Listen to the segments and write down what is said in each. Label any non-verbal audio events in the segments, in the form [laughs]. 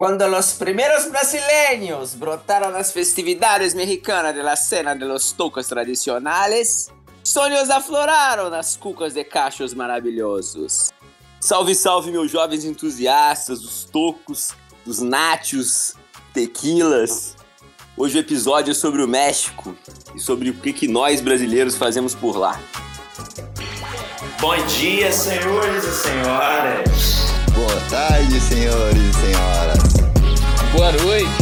Cuando los primeros brasileños brotaron las festividades mexicanas de la cena de los tocos tradicionales, sonhos afloraram nas cucas de cachos maravilhosos. Salve, salve, meus jovens entusiastas dos tocos, dos nachos, tequilas. Hoje o episódio é sobre o México e sobre o que, que nós brasileiros fazemos por lá. Bom dia, senhores e senhoras. Boa tarde, senhores e senhoras. Boa noite.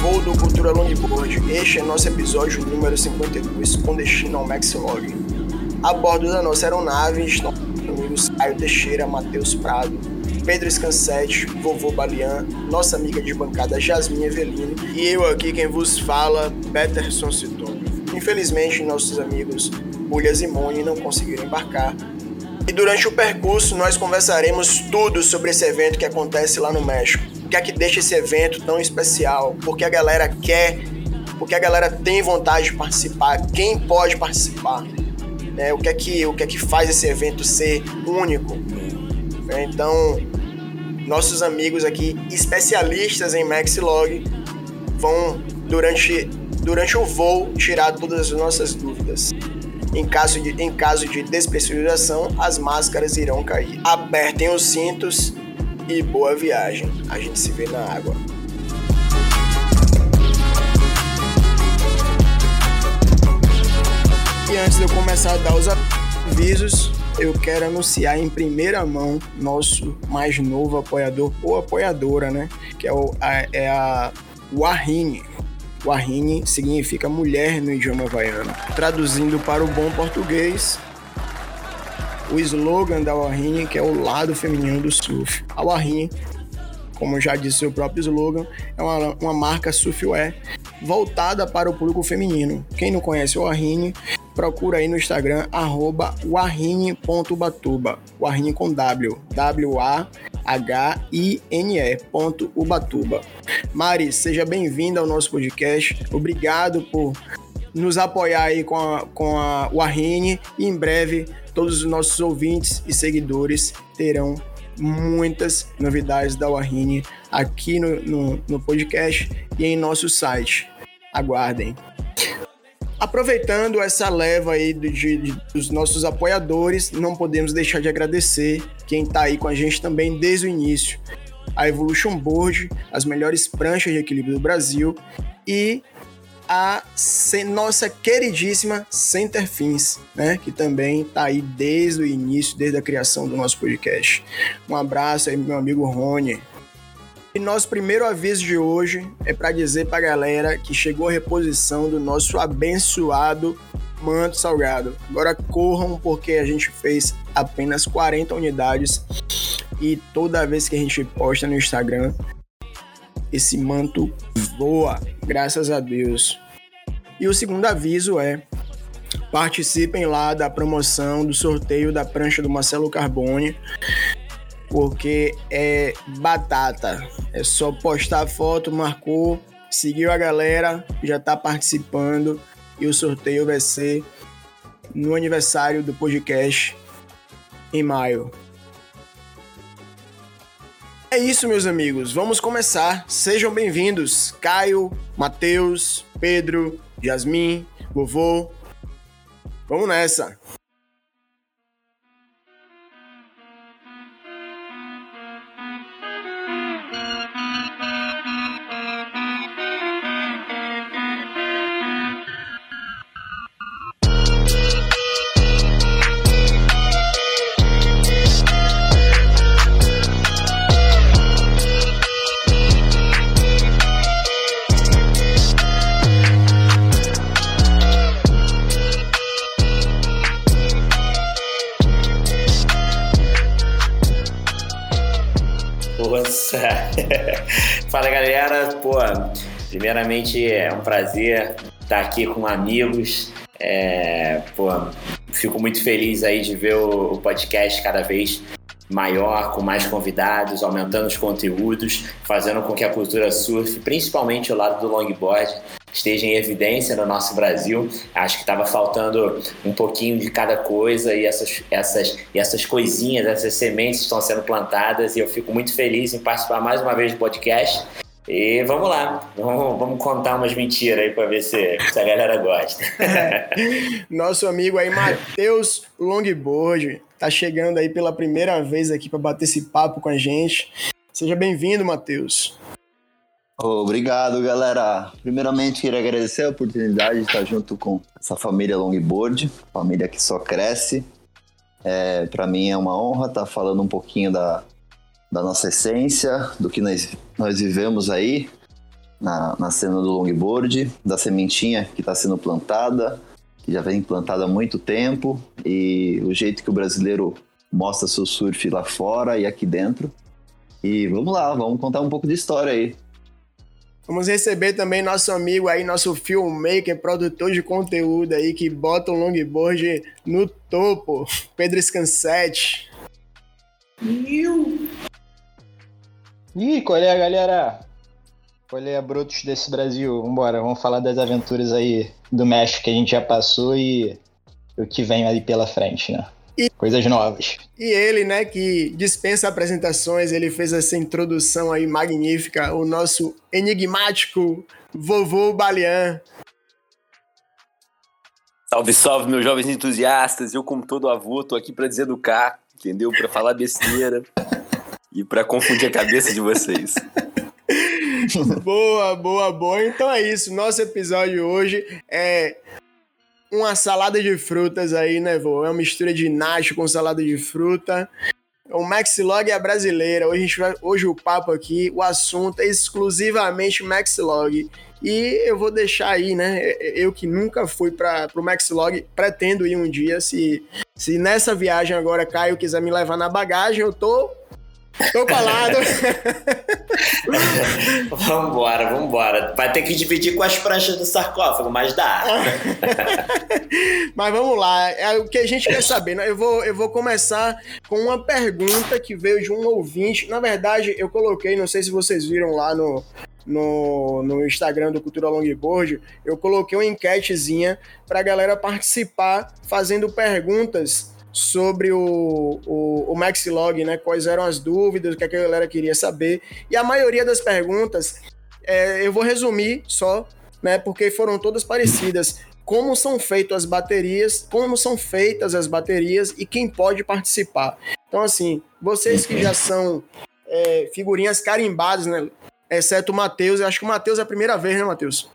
Voo do Cultura Longboard. Este é nosso episódio número 52, com destino ao Maxilog. A bordo da nossa aeronave estão amigos Caio Teixeira, Matheus Prado, Pedro Scansete, Vovô Balian, nossa amiga de bancada Jasmine Evelino e eu aqui quem vos fala, Peterson Citone. Infelizmente, nossos amigos Bulhas e Moni não conseguiram embarcar. E durante o percurso nós conversaremos tudo sobre esse evento que acontece lá no México. Que é que deixa esse evento tão especial? Porque a galera quer, porque a galera tem vontade de participar, quem pode participar? Né? O, que é que, o que é que faz esse evento ser único? Então, nossos amigos aqui, especialistas em Maxilog, vão, durante, durante o voo, tirar todas as nossas dúvidas. Em caso, de, em caso de despressurização, as máscaras irão cair. Apertem os cintos e boa viagem. A gente se vê na água. E antes de eu começar a dar os avisos, eu quero anunciar em primeira mão nosso mais novo apoiador ou apoiadora, né? Que é, o, a, é a Wahine. Wahine significa mulher no idioma havaiano. Traduzindo para o bom português, o slogan da Wahine, que é o lado feminino do surf. A Wahine, como já disse o próprio slogan, é uma, uma marca surfwear voltada para o público feminino. Quem não conhece o Wahine, procura aí no Instagram, arroba wahine.ubatuba. Wahine com W. W-A-H-I-N-E ponto Ubatuba. Mari, seja bem-vinda ao nosso podcast. Obrigado por nos apoiar aí com a, com a Wahine e em breve todos os nossos ouvintes e seguidores terão muitas novidades da Wahine aqui no, no, no podcast e em nosso site. Aguardem. Aproveitando essa leva aí de, de, dos nossos apoiadores, não podemos deixar de agradecer quem está aí com a gente também desde o início. A Evolution Board, as melhores pranchas de equilíbrio do Brasil e a nossa queridíssima Center Fins, né, que também está aí desde o início, desde a criação do nosso podcast. Um abraço aí, meu amigo Rony. E nosso primeiro aviso de hoje é para dizer para galera que chegou a reposição do nosso abençoado manto salgado. Agora corram porque a gente fez apenas 40 unidades e toda vez que a gente posta no Instagram, esse manto voa, graças a Deus. E o segundo aviso é: participem lá da promoção do sorteio da prancha do Marcelo Carbone porque é batata. É só postar foto, marcou, seguiu a galera, já tá participando e o sorteio vai ser no aniversário do podcast em maio. É isso, meus amigos. Vamos começar. Sejam bem-vindos, Caio, Matheus, Pedro, Yasmin, vovô. Vamos nessa. Galera, pô, primeiramente é um prazer estar aqui com amigos. É, pô, fico muito feliz aí de ver o, o podcast cada vez maior, com mais convidados, aumentando os conteúdos, fazendo com que a cultura surf, principalmente o lado do longboard, esteja em evidência no nosso Brasil. Acho que estava faltando um pouquinho de cada coisa e essas, essas, e essas coisinhas, essas sementes estão sendo plantadas e eu fico muito feliz em participar mais uma vez do podcast. E vamos lá, vamos, vamos contar umas mentiras aí para ver se, se, a galera gosta. [laughs] Nosso amigo aí, Matheus Longboard, tá chegando aí pela primeira vez aqui para bater esse papo com a gente. Seja bem-vindo, Matheus. Obrigado, galera. Primeiramente, queria agradecer a oportunidade de estar junto com essa família Longboard, família que só cresce. É, para mim é uma honra estar falando um pouquinho da, da nossa essência, do que nós, nós vivemos aí na, na cena do longboard, da sementinha que está sendo plantada, que já vem plantada há muito tempo, e o jeito que o brasileiro mostra seu surf lá fora e aqui dentro. E vamos lá, vamos contar um pouco de história aí. Vamos receber também nosso amigo aí, nosso filmmaker, produtor de conteúdo aí, que bota o longboard no topo, Pedro Scansete. Ih, qual é, galera? Qual é, brotos desse Brasil? Vambora, vamos falar das aventuras aí do México que a gente já passou e o que vem ali pela frente, né? E, Coisas novas. E ele, né, que dispensa apresentações, ele fez essa introdução aí magnífica, o nosso enigmático vovô Balian. Salve, salve, meus jovens entusiastas. Eu, como todo avô, tô aqui para deseducar, entendeu? Para falar besteira [laughs] e para confundir a cabeça de vocês. [laughs] boa, boa, boa. Então é isso. Nosso episódio hoje é uma salada de frutas aí, né, vô? É uma mistura de nacho com salada de fruta. O Maxlog é brasileira. Hoje, a gente vai, hoje o papo aqui, o assunto é exclusivamente Maxlog. E eu vou deixar aí, né? Eu que nunca fui para o Maxlog, pretendo ir um dia. Se, se nessa viagem agora Caio quiser me levar na bagagem, eu tô Tô colado. [laughs] vambora, vambora. Vai ter que dividir com as pranchas do sarcófago, mas dá. [laughs] mas vamos lá. É o que a gente quer saber. Né? Eu, vou, eu vou começar com uma pergunta que veio de um ouvinte. Na verdade, eu coloquei, não sei se vocês viram lá no, no, no Instagram do Cultura Longboard, eu coloquei uma enquetezinha pra galera participar fazendo perguntas sobre o, o, o Maxilog, né? Quais eram as dúvidas, o que a galera queria saber. E a maioria das perguntas, é, eu vou resumir só, né? Porque foram todas parecidas. Como são feitas as baterias, como são feitas as baterias e quem pode participar. Então, assim, vocês que já são é, figurinhas carimbadas, né? Exceto o Matheus, eu acho que o Matheus é a primeira vez, né, Matheus?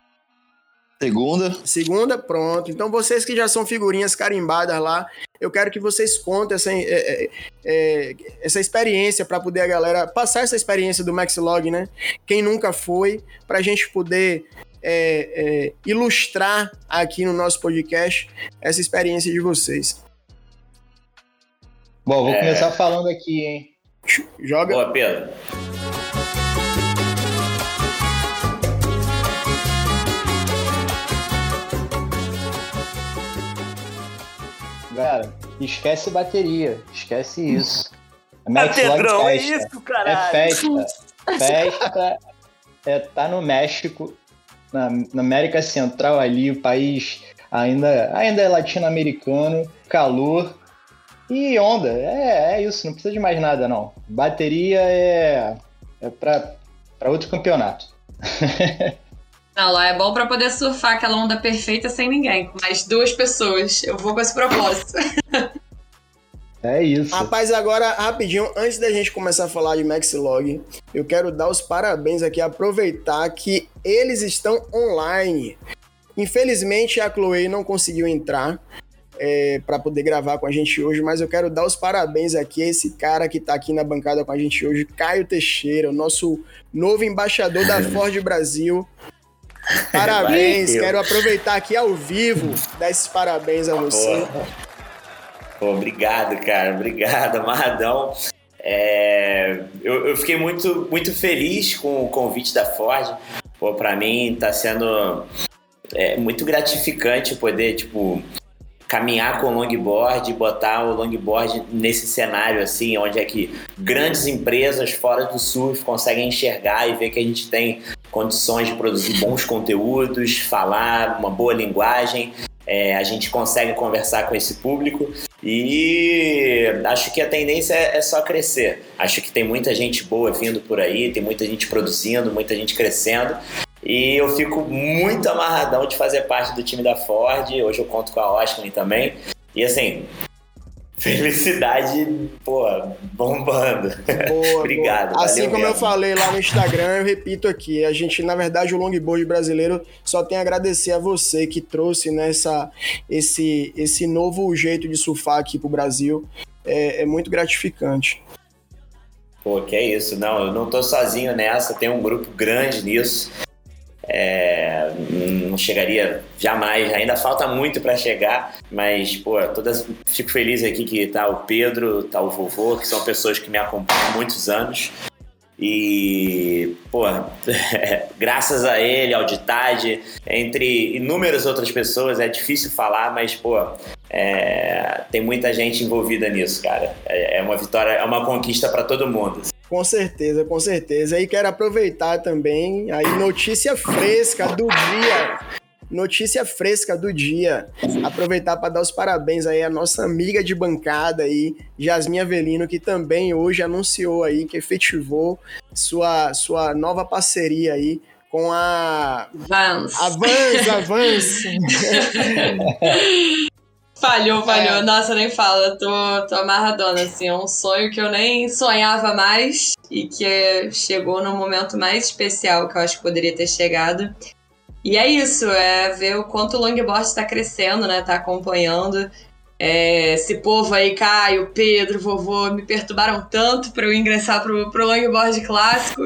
Segunda. Segunda, pronto. Então, vocês que já são figurinhas carimbadas lá, eu quero que vocês contem essa, é, é, é, essa experiência para poder a galera passar essa experiência do Maxlog, né? Quem nunca foi, para a gente poder é, é, ilustrar aqui no nosso podcast essa experiência de vocês. Bom, vou começar falando aqui, hein? Joga. Boa, Pedro. Esquece bateria, esquece isso. [laughs] É Pedrão, é isso, caralho. É festa. [laughs] Festa é, tá no México, na, na América Central ali, o país ainda, ainda é latino-americano, calor e onda. É, é isso, não precisa de mais nada, não. Bateria é, é para outro campeonato. [laughs] Não, lá é bom para poder surfar aquela onda perfeita sem ninguém, com mais duas pessoas. Eu vou com esse propósito. [laughs] É isso. Rapaz, agora, rapidinho, antes da gente começar a falar de Maxlog, eu quero dar os parabéns aqui, aproveitar que eles estão online. Infelizmente, a Chloe não conseguiu entrar é, para poder gravar com a gente hoje, mas eu quero dar os parabéns aqui a esse cara que está aqui na bancada com a gente hoje, Caio Teixeira, o nosso novo embaixador da [laughs] Ford Brasil. [laughs] Parabéns, quero aproveitar aqui ao vivo, dar esses parabéns a você. Pô, obrigado, cara, obrigado, [laughs] amarradão. É, eu, eu, fiquei muito, muito feliz com o convite da Ford. Pô, pra mim tá sendo é, muito gratificante poder, tipo, caminhar com o longboard, botar o longboard nesse cenário assim, onde é que grandes empresas fora do surf conseguem enxergar e ver que a gente tem condições de produzir bons conteúdos, falar uma boa linguagem, é, a gente consegue conversar com esse público e acho que a tendência é, é só crescer. Acho que tem muita gente boa vindo por aí, tem muita gente produzindo, muita gente crescendo. E eu fico muito amarradão de fazer parte do time da Ford. Hoje eu conto com a Oscar também. E assim, Felicidade, pô, bombando. Boa, Obrigado. Boa. Assim como mesmo. eu falei lá no Instagram, eu repito aqui. A gente, na verdade, o longboard brasileiro só tem a agradecer a você que trouxe nessa esse, esse novo jeito de surfar aqui pro Brasil. É, é muito gratificante. Pô, que é isso. Não, eu não tô sozinho nessa, tem um grupo grande nisso. É, não chegaria jamais, ainda falta muito para chegar, mas pô, todas, fico feliz aqui que tá o Pedro, tá o vovô, que são pessoas que me acompanham há muitos anos. E, pô, [laughs] graças a ele, ao Ditade, entre inúmeras outras pessoas, é difícil falar, mas, pô, é, tem muita gente envolvida nisso, cara. É, é uma vitória, é uma conquista para todo mundo. Com certeza, com certeza. E quero aproveitar também aí notícia fresca do dia. Notícia fresca do dia. Aproveitar para dar os parabéns aí à nossa amiga de bancada aí, Jasmine Avelino, que também hoje anunciou aí que efetivou sua, sua nova parceria aí com a Vans. A Vans, a Vans. [laughs] [laughs] Falhou, falhou. É. Nossa, nem fala. Tô, tô amarradona, assim. É um sonho que eu nem sonhava mais e que chegou no momento mais especial que eu acho que poderia ter chegado. E é isso, é ver o quanto o longboard está crescendo, né? Tá acompanhando. É, esse povo aí, Caio, Pedro, vovô, me perturbaram tanto para eu ingressar pro, pro longboard clássico.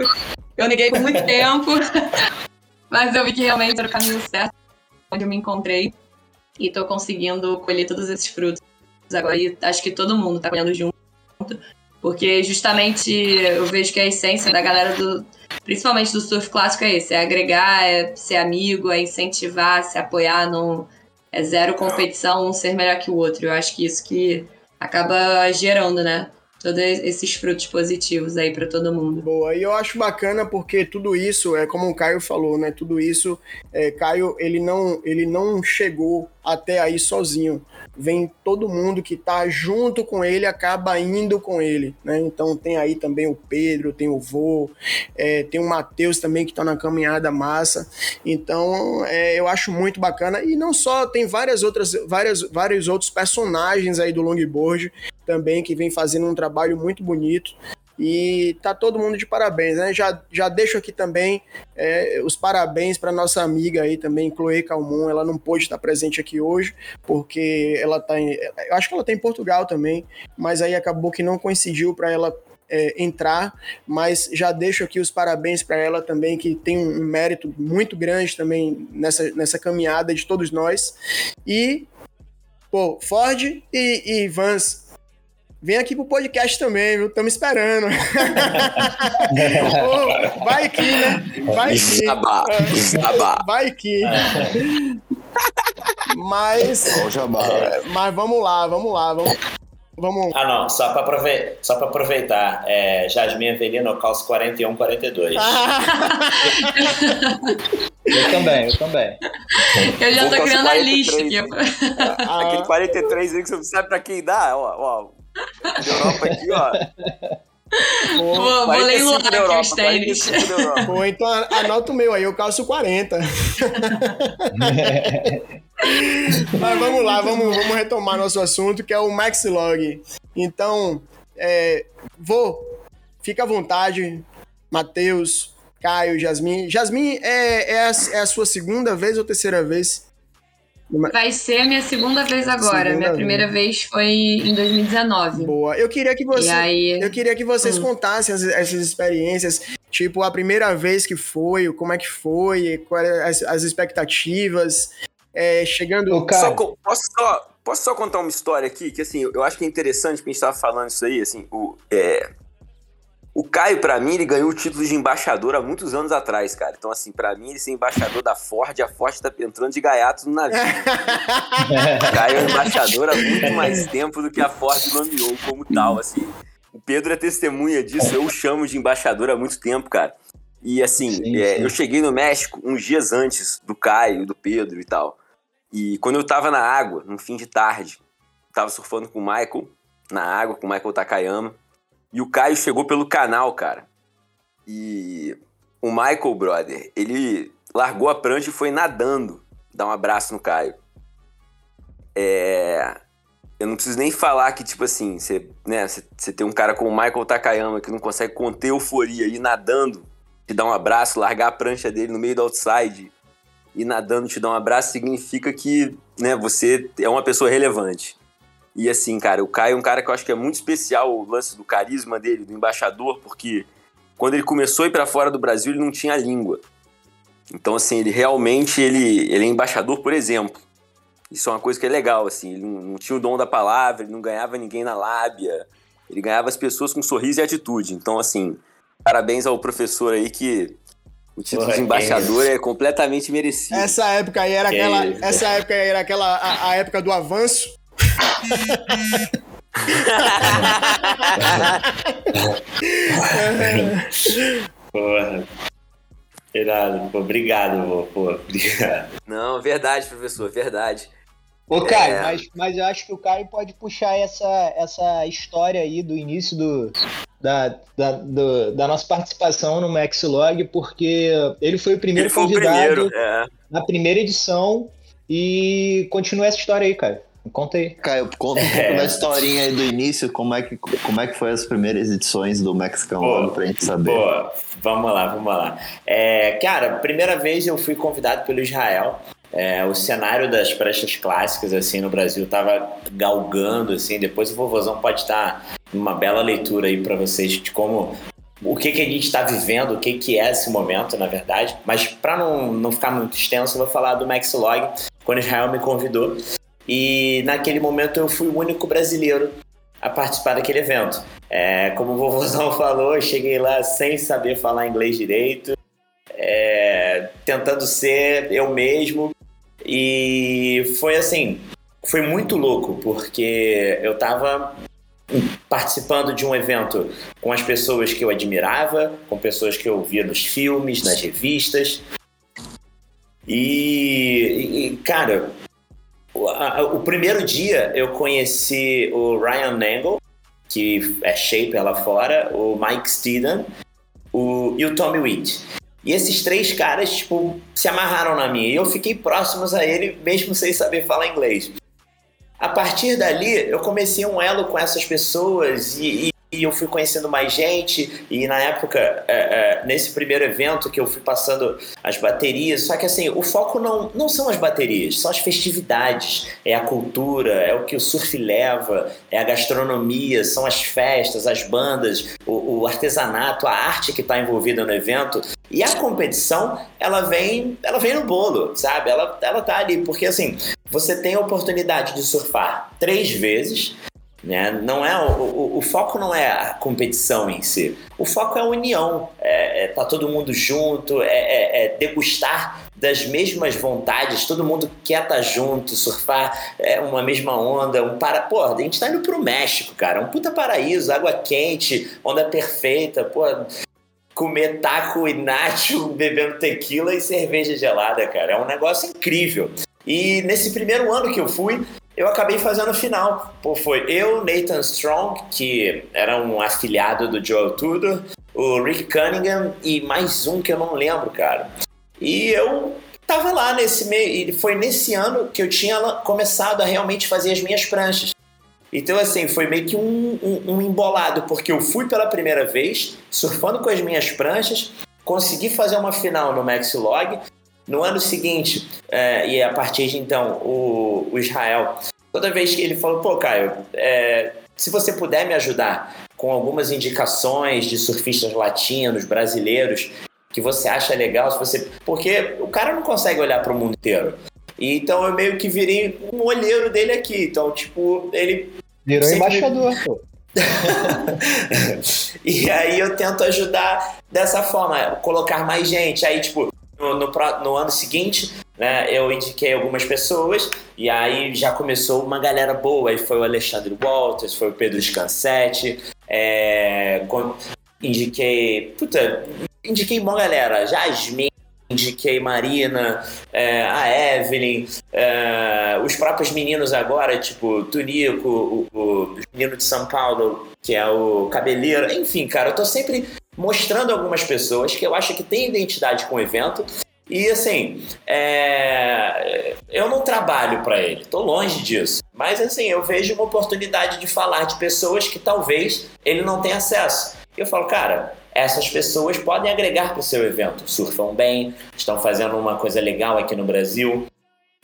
Eu neguei por muito [laughs] tempo. [laughs] Mas eu vi que realmente era o caminho certo, onde eu me encontrei e estou conseguindo colher todos esses frutos agora. E acho que todo mundo está colhendo junto, porque justamente eu vejo que a essência da galera do. Principalmente do surf clássico é esse: é agregar, é ser amigo, é incentivar, se apoiar, não. É zero competição, um ser melhor que o outro. Eu acho que isso que acaba gerando, né? Todos esses frutos positivos aí para todo mundo. Boa, e eu acho bacana porque tudo isso, é como o Caio falou, né? Tudo isso, é, Caio, ele não, ele não chegou até aí sozinho. Vem todo mundo que tá junto com ele, acaba indo com ele, né? Então tem aí também o Pedro, tem o Vô, é, tem o Matheus também que tá na caminhada massa. Então é, eu acho muito bacana. E não só, tem várias outras, várias, vários outros personagens aí do longboard também, que vem fazendo um trabalho muito bonito. E tá todo mundo de parabéns, né? Já, já deixo aqui também é, os parabéns para nossa amiga aí também, Chloe Calmon. Ela não pôde estar presente aqui hoje, porque ela tá em. Eu acho que ela tá em Portugal também, mas aí acabou que não coincidiu para ela é, entrar, mas já deixo aqui os parabéns para ela também, que tem um mérito muito grande também nessa, nessa caminhada de todos nós. E, pô, Ford e, e Vans Vem aqui pro podcast também, viu? Estamos esperando. [laughs] oh, vai que, né? Vai que. Jabá, jabá. Vai que. Mas. É, mas vamos lá, vamos lá. Vamos, vamos. Ah, não. Só para aproveitar, só pra aproveitar é, Jasmine Avelino, calço 41, 42. eu também, eu também. Eu já tô criando a lista aqui. [laughs] Aquele 43 aí que você sabe pra quem dá, ó, ó Europa aqui, ó. Pô, vou, vou leiloar aqui os tênis. Pô, então anota o meu aí, eu calço 40. Mas vamos lá, vamos, vamos retomar nosso assunto, que é o Maxlog. Então, é, vou, fica à vontade, Matheus, Caio, Jasmin. Jasmin, é, é, a, é a sua segunda vez ou terceira vez Vai ser a minha segunda vez agora. Segunda minha primeira vez foi em 2019. Boa. Eu queria que você, aí... eu queria que vocês hum. contassem as, essas experiências, tipo a primeira vez que foi, como é que foi, quais as, as expectativas, é, chegando. O cara... Só, posso só posso só contar uma história aqui que assim eu acho que é interessante porque a gente estava falando isso aí, assim o é, O Caio, pra mim, ele ganhou o título de embaixador há muitos anos atrás, cara. Então, assim, pra mim, ele ser embaixador da Ford, a Ford tá entrando de gaiato no navio. [laughs] o Caio é embaixador há muito mais tempo do que a Ford nomeou como tal, assim. O Pedro é testemunha disso, eu o chamo de embaixador há muito tempo, cara. E assim, sim, é, sim. eu cheguei no México uns dias antes do Caio, do Pedro e tal. E quando eu tava na água, no fim de tarde, tava surfando com o Michael, na água, com o Michael Takayama. E o Caio chegou pelo canal, cara. E o Michael, brother, ele largou a prancha e foi nadando dar um abraço no Caio. É... Eu não preciso nem falar que, tipo assim, você né, tem um cara como o Michael Takayama que não consegue conter euforia e nadando, te dar um abraço, largar a prancha dele no meio do outside e nadando te dar um abraço, significa que né, você é uma pessoa relevante. E assim, cara, o Caio é um cara que eu acho que é muito especial o lance do carisma dele, do embaixador, porque quando ele começou a ir para fora do Brasil, ele não tinha língua. Então, assim, ele realmente ele, ele é embaixador por exemplo. Isso é uma coisa que é legal, assim. Ele não, não tinha o dom da palavra, ele não ganhava ninguém na lábia. Ele ganhava as pessoas com sorriso e atitude. Então, assim, parabéns ao professor aí que o título Porra, de embaixador é, é, completamente merecido. Essa época aí era que aquela. Isso? Essa época aí era aquela. A, a época do avanço. Porra. Irado, obrigado, pô, obrigado. Não, verdade, professor, verdade. Ô, Caio, é... mas, mas eu acho que o Caio pode puxar essa, essa história aí do início do, da, da, do, da nossa participação no Maxlog, porque ele foi o primeiro ele foi convidado o primeiro, é. na primeira edição e continua essa história aí, cara. Conta aí. Caio, conta um pouco é. da historinha aí do início, como é que, como é que foi as primeiras edições do Mexican Log pra gente saber. Pô, vamos lá, vamos lá. É, cara, primeira vez eu fui convidado pelo Israel. É, o cenário das pranchas clássicas assim no Brasil tava galgando assim. Depois o vovozão pode estar uma bela leitura aí para vocês de como o que, que a gente está vivendo, o que, que é esse momento, na verdade. Mas para não, não ficar muito extenso, eu vou falar do Maxlog, quando Israel me convidou. E naquele momento eu fui o único brasileiro a participar daquele evento. É, como o vovôzão [laughs] falou, eu cheguei lá sem saber falar inglês direito, é, tentando ser eu mesmo. E foi assim, foi muito louco, porque eu estava participando de um evento com as pessoas que eu admirava, com pessoas que eu via nos filmes, nas revistas. E, e cara, o primeiro dia eu conheci o Ryan Nangle, que é shaper lá fora, o Mike Steeden o, e o Tommy Witt. E esses três caras, tipo, se amarraram na minha. E eu fiquei próximos a ele, mesmo sem saber falar inglês. A partir dali, eu comecei um elo com essas pessoas e, e e eu fui conhecendo mais gente. E na época é, é, nesse primeiro evento que eu fui passando as baterias só que assim o foco não, não são as baterias são as festividades. É a cultura é o que o surf leva é a gastronomia são as festas as bandas o, o artesanato a arte que está envolvida no evento. E a competição ela vem ela vem no bolo sabe? Ela ela tá ali porque assim você tem a oportunidade de surfar três vezes né? Não é o, o, o, foco não é a competição em si. O foco é a união. É, é tá todo mundo junto, é, é, é, degustar das mesmas vontades. Todo mundo quer estar tá junto, surfar é, uma mesma onda. Um para... Pô, a gente tá indo pro México, cara. Um puta paraíso, água quente, onda perfeita. Pô, comer taco e nacho, [laughs] bebendo tequila e cerveja gelada, cara. É um negócio incrível. E nesse primeiro ano que eu fui, eu acabei fazendo o final. Pô, foi eu, Nathan Strong, que era um afiliado do Joel Tudor, o Rick Cunningham e mais um que eu não lembro, cara. E eu tava lá nesse meio, e foi nesse ano que eu tinha começado a realmente fazer as minhas pranchas. Então, assim, foi meio que um, um, um embolado, porque eu fui pela primeira vez, surfando com as minhas pranchas, consegui fazer uma final no Maxilog, no ano seguinte, é, e a partir de então, o, o, Israel, toda vez que ele falou, pô, Caio, é, se você puder me ajudar com algumas indicações de surfistas latinos, brasileiros, que você acha legal, se você. Porque o cara não consegue olhar para o mundo inteiro. E, então eu meio que virei um olheiro dele aqui. Então, tipo, ele. Virou embaixador, [laughs] pô. e aí eu tento ajudar dessa forma, colocar mais gente. Aí, tipo, no, no, no, ano seguinte, né, eu indiquei algumas pessoas e aí já começou uma galera boa. Aí foi o Alexandre Walters, foi o Pedro Scansetti, é, indiquei. Puta, indiquei uma galera. Jasmine, indiquei Marina, é, a Evelyn, é, os próprios meninos agora, tipo Tunico, o, o menino de São Paulo, que é o Cabeleiro. Enfim, cara, eu tô sempre mostrando algumas pessoas que eu acho que têm identidade com o evento. E assim, é... eu não trabalho para ele, tô longe disso. Mas assim, eu vejo uma oportunidade de falar de pessoas que talvez ele não tenha acesso. E eu falo, cara, essas pessoas podem agregar para o seu evento. Surfam bem, estão fazendo uma coisa legal aqui no Brasil,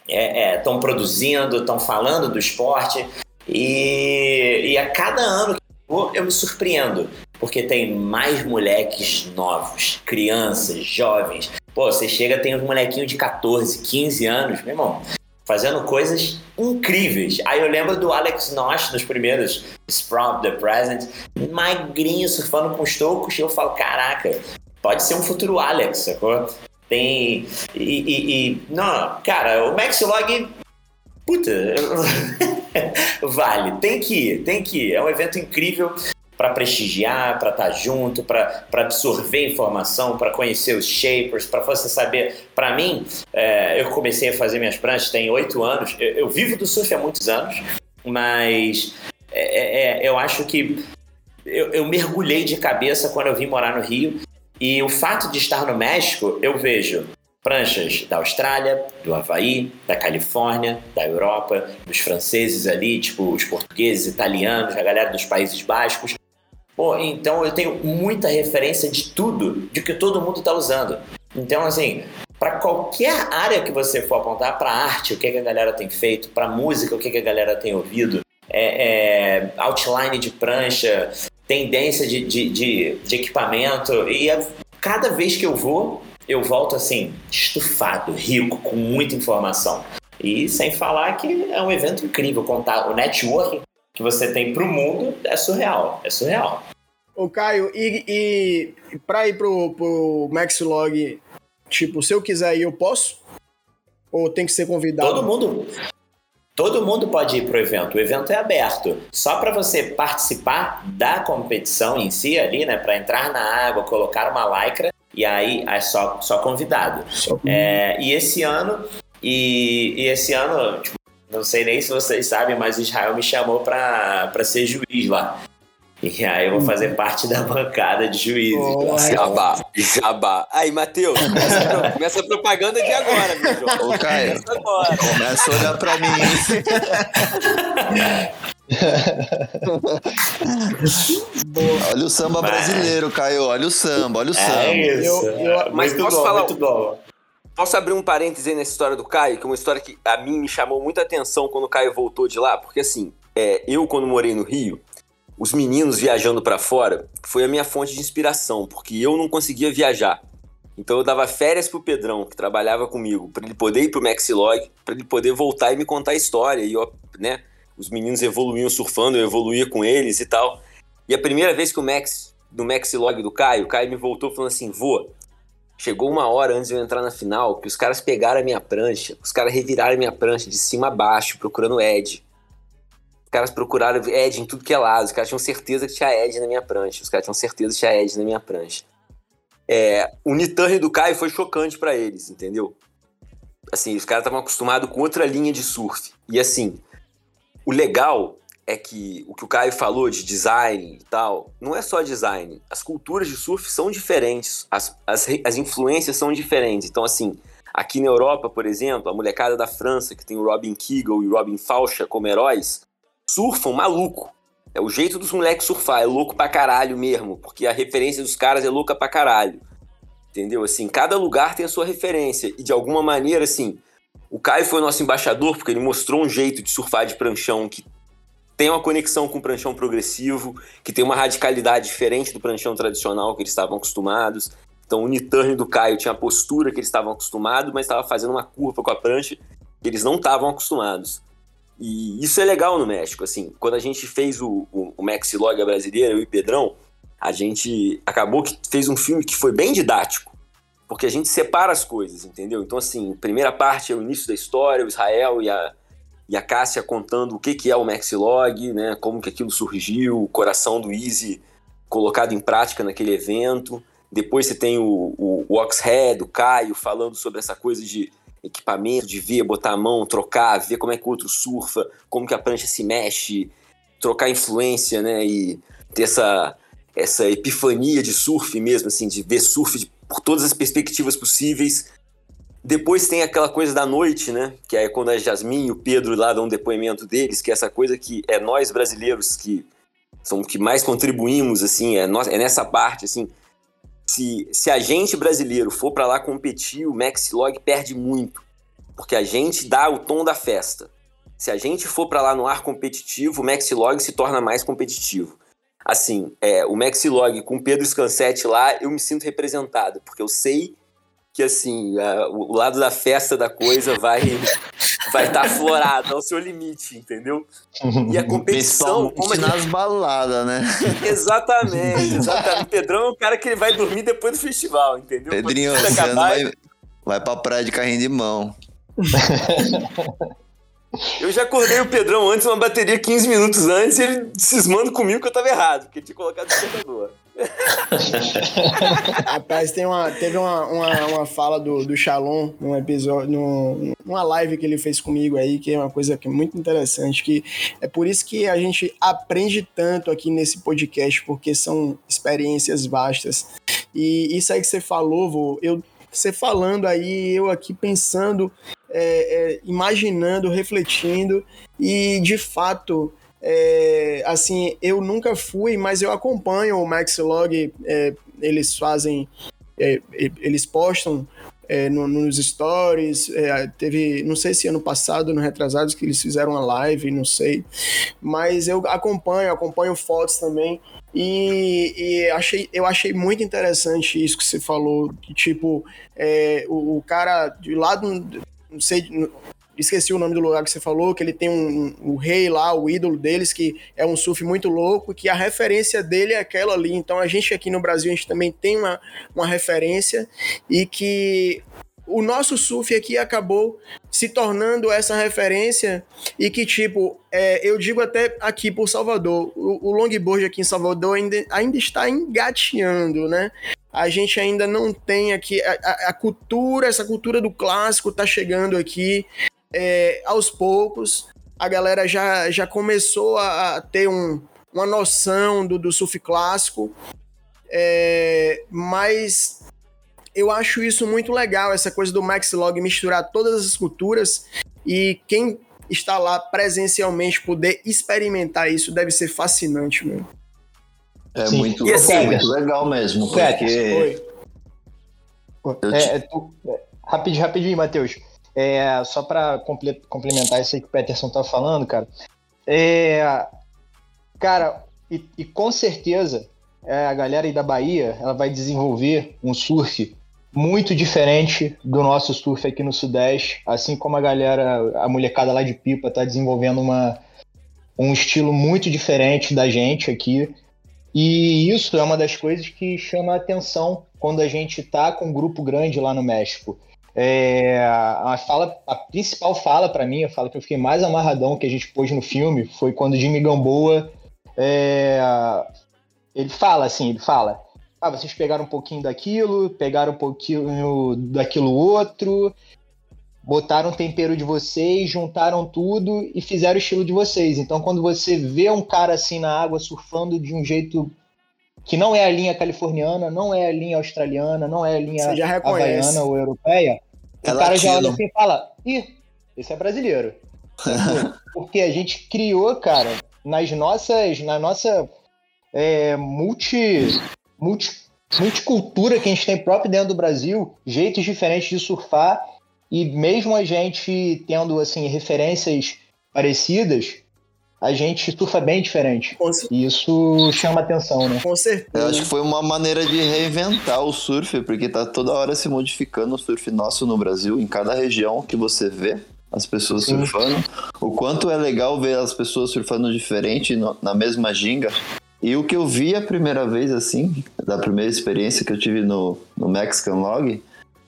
estão é, é, produzindo, estão falando do esporte. E, e a cada ano que eu vou, eu me surpreendo, porque tem mais moleques novos, crianças, jovens. Pô, você chega, tem um molequinho de 14, 15 anos, meu irmão, fazendo coisas incríveis. Aí eu lembro do Alex Nosh nos primeiros Sprout the Present, magrinho, surfando com os tocos, e eu falo, caraca, pode ser um futuro Alex, sacou? Tem. E. e, e não, cara, o Max Log. Puta. [laughs] vale, tem que ir, tem que ir. É um evento incrível para prestigiar, para estar tá junto, para absorver informação, para conhecer os shapers, para você saber. Para mim, é, eu comecei a fazer minhas pranchas tem oito anos. Eu, eu, vivo do surf há muitos anos, mas é, é, é, eu acho que eu, eu mergulhei de cabeça quando eu vim morar no Rio. E o fato de estar no México, eu vejo pranchas da Austrália, do Havaí, da Califórnia, da Europa, dos franceses ali, tipo os portugueses, italianos, a galera dos Países Bascos. Pô, então eu tenho muita referência de tudo, de que todo mundo está usando. Então, assim, para qualquer área que você for apontar, para arte, o que, que a galera tem feito, para música, o que, que a galera tem ouvido, é, é, outline de prancha, tendência de, de, de, de equipamento, e a, cada vez que eu vou, eu volto assim, estufado, rico, com muita informação. E sem falar que é um evento incrível, contar o networking que você tem para o mundo é surreal, é surreal. Ô Caio, e, e para ir pro, pro Maxlog, tipo, se eu quiser ir, eu posso? Ou tem que ser convidado? Todo mundo, todo mundo pode ir pro evento. O evento é aberto. Só para você participar da competição em si ali, né, para entrar na água, colocar uma lycra, e aí é só, só convidado. Só é, e esse ano, e, e esse ano, tipo, não sei nem se vocês sabem, mas Israel me chamou para ser juiz lá. E aí eu vou fazer parte da bancada de juízes. Oh, jabá, jabá. Aí, Matheus, começa, [laughs] começa, a propaganda de agora, meu João. Ô, Caio, começa, agora. começa a olhar pra mim. olha o samba brasileiro, Caio. Olha o samba, olha o é samba. É isso. Eu, eu, mas posso bom, falar, muito bom. Posso abrir um parêntese nessa história do Caio, que é uma história que a mim me chamou muita atenção quando o Caio voltou de lá, porque assim, é, eu quando morei no Rio, os meninos viajando para fora foi a minha fonte de inspiração, porque eu não conseguia viajar. Então eu dava férias pro Pedrão, que trabalhava comigo, para ele poder ir pro Maxilog, para ele poder voltar e me contar a história. E eu, né, os meninos evoluíam surfando, eu evoluía com eles e tal. E a primeira vez que o Max, do Maxilog do Caio, o Caio me voltou falando assim: vô, Chegou uma hora antes de eu entrar na final que os caras pegaram a minha prancha, os caras reviraram a minha prancha de cima a baixo, procurando Ed. Os caras procuraram Ed em tudo que é lado, os caras tinham certeza que tinha Ed na minha prancha, os caras tinham certeza que tinha Ed na minha prancha. É, o Niturne do Caio foi chocante para eles, entendeu? Assim, os caras estavam acostumados com outra linha de surf. E assim, o legal é que o que o Caio falou de design e tal, não é só design. As culturas de surf são diferentes, as, as, as influências são diferentes. Então, assim, aqui na Europa, por exemplo, a molecada da França, que tem o Robin Keegle e o Robin Faucha como heróis, surfam maluco. É o jeito dos moleques surfar, é louco pra caralho mesmo, porque a referência dos caras é louca pra caralho. Entendeu? Assim, cada lugar tem a sua referência. E de alguma maneira, assim, o Caio foi nosso embaixador, porque ele mostrou um jeito de surfar de pranchão que tem uma conexão com o pranchão progressivo, que tem uma radicalidade diferente do pranchão tradicional que eles estavam acostumados. Então o Niturne do Caio tinha a postura que eles estavam acostumados, mas estava fazendo uma curva com a prancha que eles não estavam acostumados. E isso é legal no México, assim, quando a gente fez o, o, o Maxi Log brasileiro, eu e Pedrão, a gente acabou que fez um filme que foi bem didático, porque a gente separa as coisas, entendeu? Então, assim, primeira parte é o início da história, o Israel e a, e a Cássia contando o que, que é o Maxilog, né? Como que aquilo surgiu, o coração do Easy colocado em prática naquele evento. Depois você tem o, o, o Oxhead, o Caio, falando sobre essa coisa de equipamento, de ver, botar a mão, trocar, ver como é que o outro surfa, como que a prancha se mexe, trocar influência, né? E ter essa, essa epifania de surf mesmo, assim, de ver surf de, por todas as perspectivas possíveis. Depois tem aquela coisa da noite, né? Que é quando a Jasmine e o Pedro lá dão um depoimento deles, que é essa coisa que é nós brasileiros que são que mais contribuímos, assim, é, nós, é nessa parte, assim, se, se a gente brasileiro for para lá competir, o Maxilog perde muito, porque a gente dá o tom da festa. Se a gente for para lá no ar competitivo, o Maxilog se torna mais competitivo. Assim, é, o Maxilog com Pedro Scansetti lá, eu me sinto representado, porque eu sei que assim, a, o lado da festa da coisa vai [laughs] vai estar tá aflorado ao seu limite, entendeu? E a [laughs] competição. Como a gente... nas baladas, né? [laughs] Exatamente, exatamente. O Pedrão é o cara que ele vai dormir depois do festival, entendeu? Pedrinho, você acabar, vai, vai pra praia de carrinho de mão. Eu já acordei o Pedrão antes, uma bateria 15 minutos antes, e ele cismando comigo que eu tava errado, porque tinha colocado despertador. [laughs] Rapaz, tem uma, teve uma, uma, uma, fala do, do Shalom num episódio, num, numa live que ele fez comigo aí, que é uma coisa que é muito interessante, que é por isso que a gente aprende tanto aqui nesse podcast, porque são experiências vastas. E isso aí que você falou, vô, eu você falando aí, eu aqui pensando, é, é, imaginando, refletindo, e de fato é, assim, eu nunca fui, mas eu acompanho o Maxlog, é, eles fazem, é, eles postam é, no, nos stories, é, teve, não sei se ano passado, no Retrasados, que eles fizeram uma live, não sei, mas eu acompanho, acompanho fotos também, e, e, achei, eu achei muito interessante isso que você falou, que tipo, é, o, o, cara de lado, não sei, esqueci o nome do lugar que você falou, que ele tem um, um, o rei lá, o ídolo deles, que é um surf muito louco, que a referência dele é aquela ali. Então a gente aqui no Brasil, a gente também tem uma, uma referência e que o nosso surf aqui acabou se tornando essa referência e que, tipo, é, eu digo até aqui por Salvador, o, o longboard aqui em Salvador ainda, ainda está engateando, né? A gente ainda não tem aqui a, a, a cultura, essa cultura do clássico está chegando aqui é, aos poucos, a galera já, já começou a, ter um, uma noção do, do surf clássico, é, mas eu acho isso muito legal, essa coisa do Max Log misturar todas as culturas e quem está lá presencialmente poder experimentar isso deve ser fascinante, meu. É muito, assim, é muito legal mesmo, porque... É, é, tu, é, rapidinho, rapidinho, Matheus. É, só para complementar isso aí que o Peterson tá falando, cara. É, cara, e, e com certeza é, a galera aí da Bahia ela vai desenvolver um surf muito diferente do nosso surf aqui no Sudeste, assim como a galera, a molecada lá de Pipa tá desenvolvendo uma, um estilo muito diferente da gente aqui. E isso é uma das coisas que chama a atenção quando a gente tá com um grupo grande lá no México. É, a, fala, a principal fala para mim, a fala que eu fiquei mais amarradão que a gente pôs no filme foi quando o Jimmy Gamboa é, ele fala assim, ele fala, ah, vocês pegaram um pouquinho daquilo, pegaram um pouquinho daquilo outro, botaram o tempero de vocês, juntaram tudo e fizeram o estilo de vocês. Então, quando você vê um cara assim na água surfando de um jeito que não é a linha californiana, não é a linha australiana, não é a linha havaiana ou europeia, é o cara já olha assim e fala: ih, esse é brasileiro. [laughs] Porque a gente criou, cara, nas nossas, na nossa é, multi, multi, multicultura que a gente tem próprio dentro do Brasil, jeitos diferentes de surfar, e mesmo a gente tendo assim referências parecidas, a gente surfa bem diferente. E isso chama atenção, né? Com certeza. Eu acho que foi uma maneira de reinventar o surf, porque tá toda hora se modificando o surf nosso no Brasil, em cada região que você vê. as pessoas Sim. surfando. O quanto é legal ver as pessoas surfando diferente no, na mesma ginga. E o que eu vi a primeira vez, assim, da primeira experiência que eu tive no, no Mexican Log,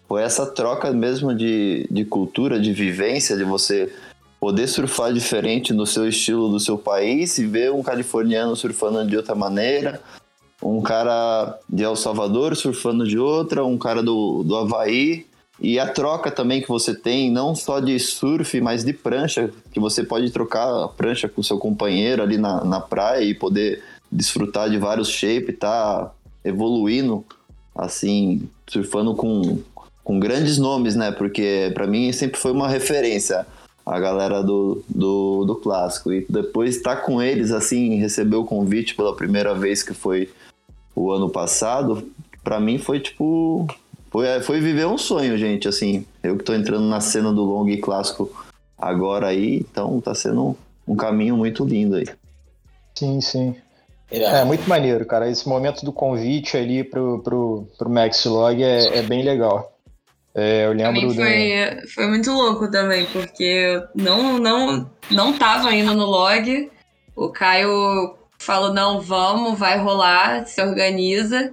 foi essa troca mesmo de, de cultura, de vivência, de você poder surfar diferente no seu estilo do seu país e ver um californiano surfando de outra maneira, um cara de El Salvador surfando de outra, um cara do, do Havaí. E a troca também que você tem, não só de surf, mas de prancha, que você pode trocar a prancha com seu companheiro ali na, na praia e poder desfrutar de vários shapes, tá evoluindo, assim, surfando com, com grandes nomes, né? Porque para mim sempre foi uma referência a galera do, do, do clássico. E depois estar tá com eles, assim, receber o convite pela primeira vez, que foi o ano passado, para mim foi tipo. Foi, foi viver um sonho, gente, assim. Eu que tô entrando na cena do long e clássico agora aí, então tá sendo um, um caminho muito lindo aí. Sim, sim. É muito maneiro, cara. Esse momento do convite ali pro, pro, pro Maxilog é, é bem legal. É, eu lembro foi, do... foi muito louco também, porque eu não, não, não tava indo no log. O Caio falou: não, vamos, vai rolar, se organiza.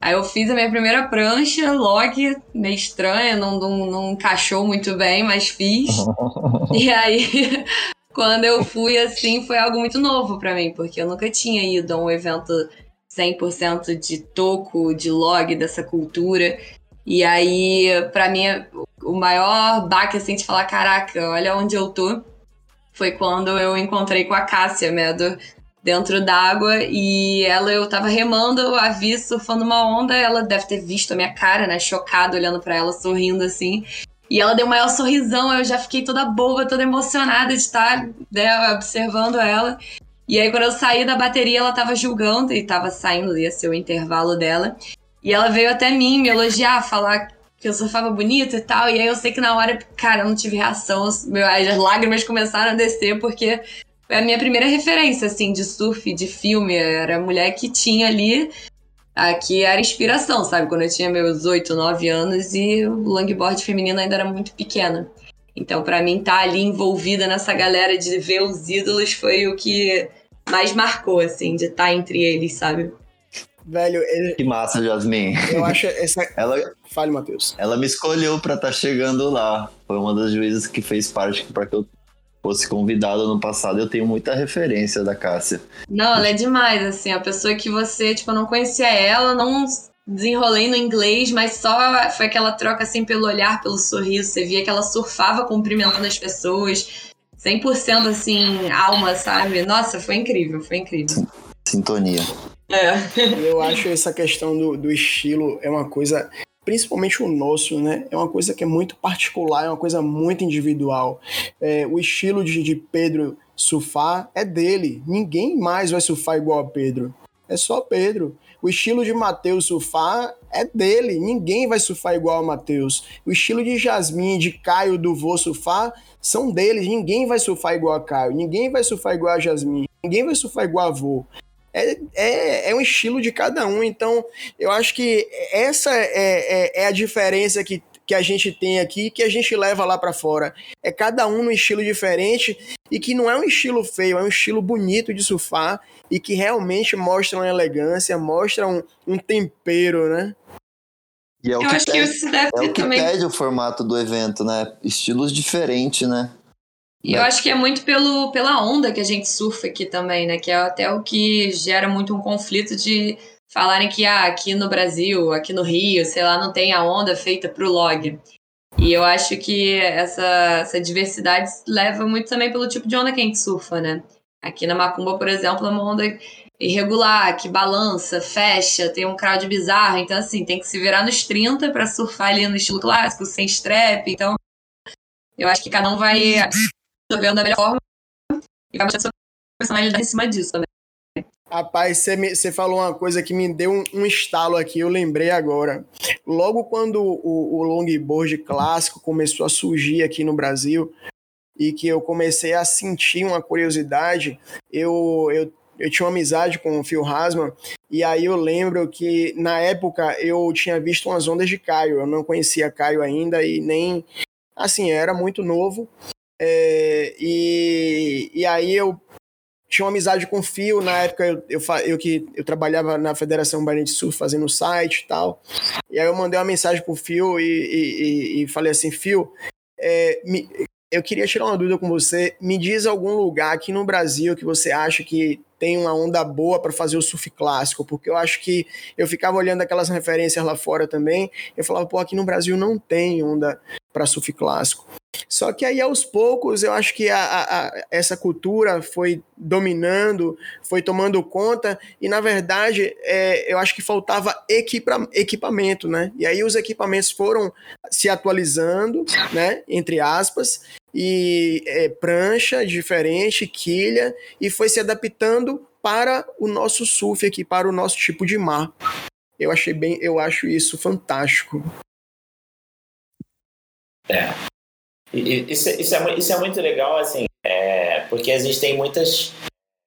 Aí eu fiz a minha primeira prancha, log, meio estranha, não, não, não encaixou muito bem, mas fiz. [laughs] e aí [laughs] quando eu fui assim, foi algo muito novo para mim, porque eu nunca tinha ido a um evento 100% de toco, de log, dessa cultura. E aí, para mim, o maior baque, assim, de falar, caraca, olha onde eu tô, foi quando eu encontrei com a Cássia Medo dentro d'água e ela, eu tava remando, a vi surfando uma onda, ela deve ter visto a minha cara, né, chocada, olhando para ela, sorrindo assim. E ela deu o maior sorrisão, eu já fiquei toda boba, toda emocionada de estar né, observando ela. E aí, quando eu saí da bateria, ela tava julgando e tava saindo, ia ser o intervalo dela. E ela veio até mim me elogiar, falar que eu surfava bonito e tal. E aí eu sei que na hora, cara, eu não tive reação. As lágrimas começaram a descer, porque foi a minha primeira referência, assim, de surf, de filme. Era a mulher que tinha ali Aqui era inspiração, sabe? Quando eu tinha meus 8, 9 anos e o longboard feminino ainda era muito pequeno. Então, para mim, estar tá ali envolvida nessa galera de ver os ídolos foi o que mais marcou, assim, de estar tá entre eles, sabe? Velho, ele... Que massa, Jasmine. Eu acho essa. [laughs] ela... Fale, Matheus. Ela me escolheu para estar tá chegando lá. Foi uma das juízes que fez parte para que eu fosse convidado no passado, eu tenho muita referência da Cássia. Não, ela é demais, assim, a pessoa que você, tipo, não conhecia ela, não desenrolei no inglês, mas só foi aquela troca, assim, pelo olhar, pelo sorriso, você via que ela surfava cumprimentando as pessoas, 100% assim, alma, sabe? Nossa, foi incrível, foi incrível. Sintonia. É. Eu acho essa questão do, do estilo é uma coisa principalmente o nosso, né? É uma coisa que é muito particular, é uma coisa muito individual. É, o estilo de, de Pedro surfar é dele. Ninguém mais vai surfar igual a Pedro. É só Pedro. O estilo de Matheus surfar é dele. Ninguém vai surfar igual a Matheus. O estilo de Jasmine, de Caio, do Vô surfar são deles. Ninguém vai surfar igual a Caio. Ninguém vai surfar igual a Jasmine. Ninguém vai surfar igual a Vô é, é, é um estilo de cada um. Então, eu acho que essa é, é, é a diferença que, que a gente tem aqui, que a gente leva lá para fora. É cada um num estilo diferente e que não é um estilo feio, é um estilo bonito de surfar e que realmente mostra uma elegância, mostra um, um tempero, né? E é o Eu que acho pede, que isso deve é o que também... pede o formato do evento, né? Estilos diferentes, né? E eu acho que é muito pelo, pela onda que a gente surfa aqui também, né? Que é até o que gera muito um conflito de falarem que ah, aqui no Brasil, aqui no Rio, sei lá, não tem a onda feita pro log. E eu acho que essa, essa diversidade leva muito também pelo tipo de onda que a gente surfa, né? Aqui na Macumba, por exemplo, é uma onda irregular, que balança, fecha, tem um crowd bizarro. Então, assim, tem que se virar nos 30 para surfar ali no estilo clássico, sem strap. Então, eu acho que cada um vai resolvendo da melhor forma e vai mostrar sua personalidade em cima disso também. Rapaz, você falou uma coisa que me deu um, um, estalo aqui, eu lembrei agora. Logo quando o, o longboard clássico começou a surgir aqui no Brasil e que eu comecei a sentir uma curiosidade, eu, eu, eu tinha uma amizade com o Phil Hasman e aí eu lembro que na época eu tinha visto umas ondas de Caio, eu não conhecia Caio ainda e nem assim, era muito novo É, e, e aí eu tinha uma amizade com o Fio, na época eu, eu, eu, que eu trabalhava na Federação Bahia de Surf fazendo o site e tal. E aí eu mandei uma mensagem pro Fio e, e, e falei assim, Fio, é, me, eu queria tirar uma dúvida com você. Me diz algum lugar aqui no Brasil que você acha que tem uma onda boa para fazer o surf clássico, porque eu acho que eu ficava olhando aquelas referências lá fora também, eu falava, pô, aqui no Brasil não tem onda para surf clássico. Só que aí aos poucos eu acho que a, a, essa cultura foi dominando, foi tomando conta e na verdade é, eu acho que faltava equipa, equipamento, né? E aí os equipamentos foram se atualizando, né? Entre aspas e é, prancha diferente, quilha e foi se adaptando para o nosso surf aqui, para o nosso tipo de mar. Eu achei bem, eu acho isso fantástico. É. Isso, isso, é, isso é muito legal, assim, é, porque existem muitas,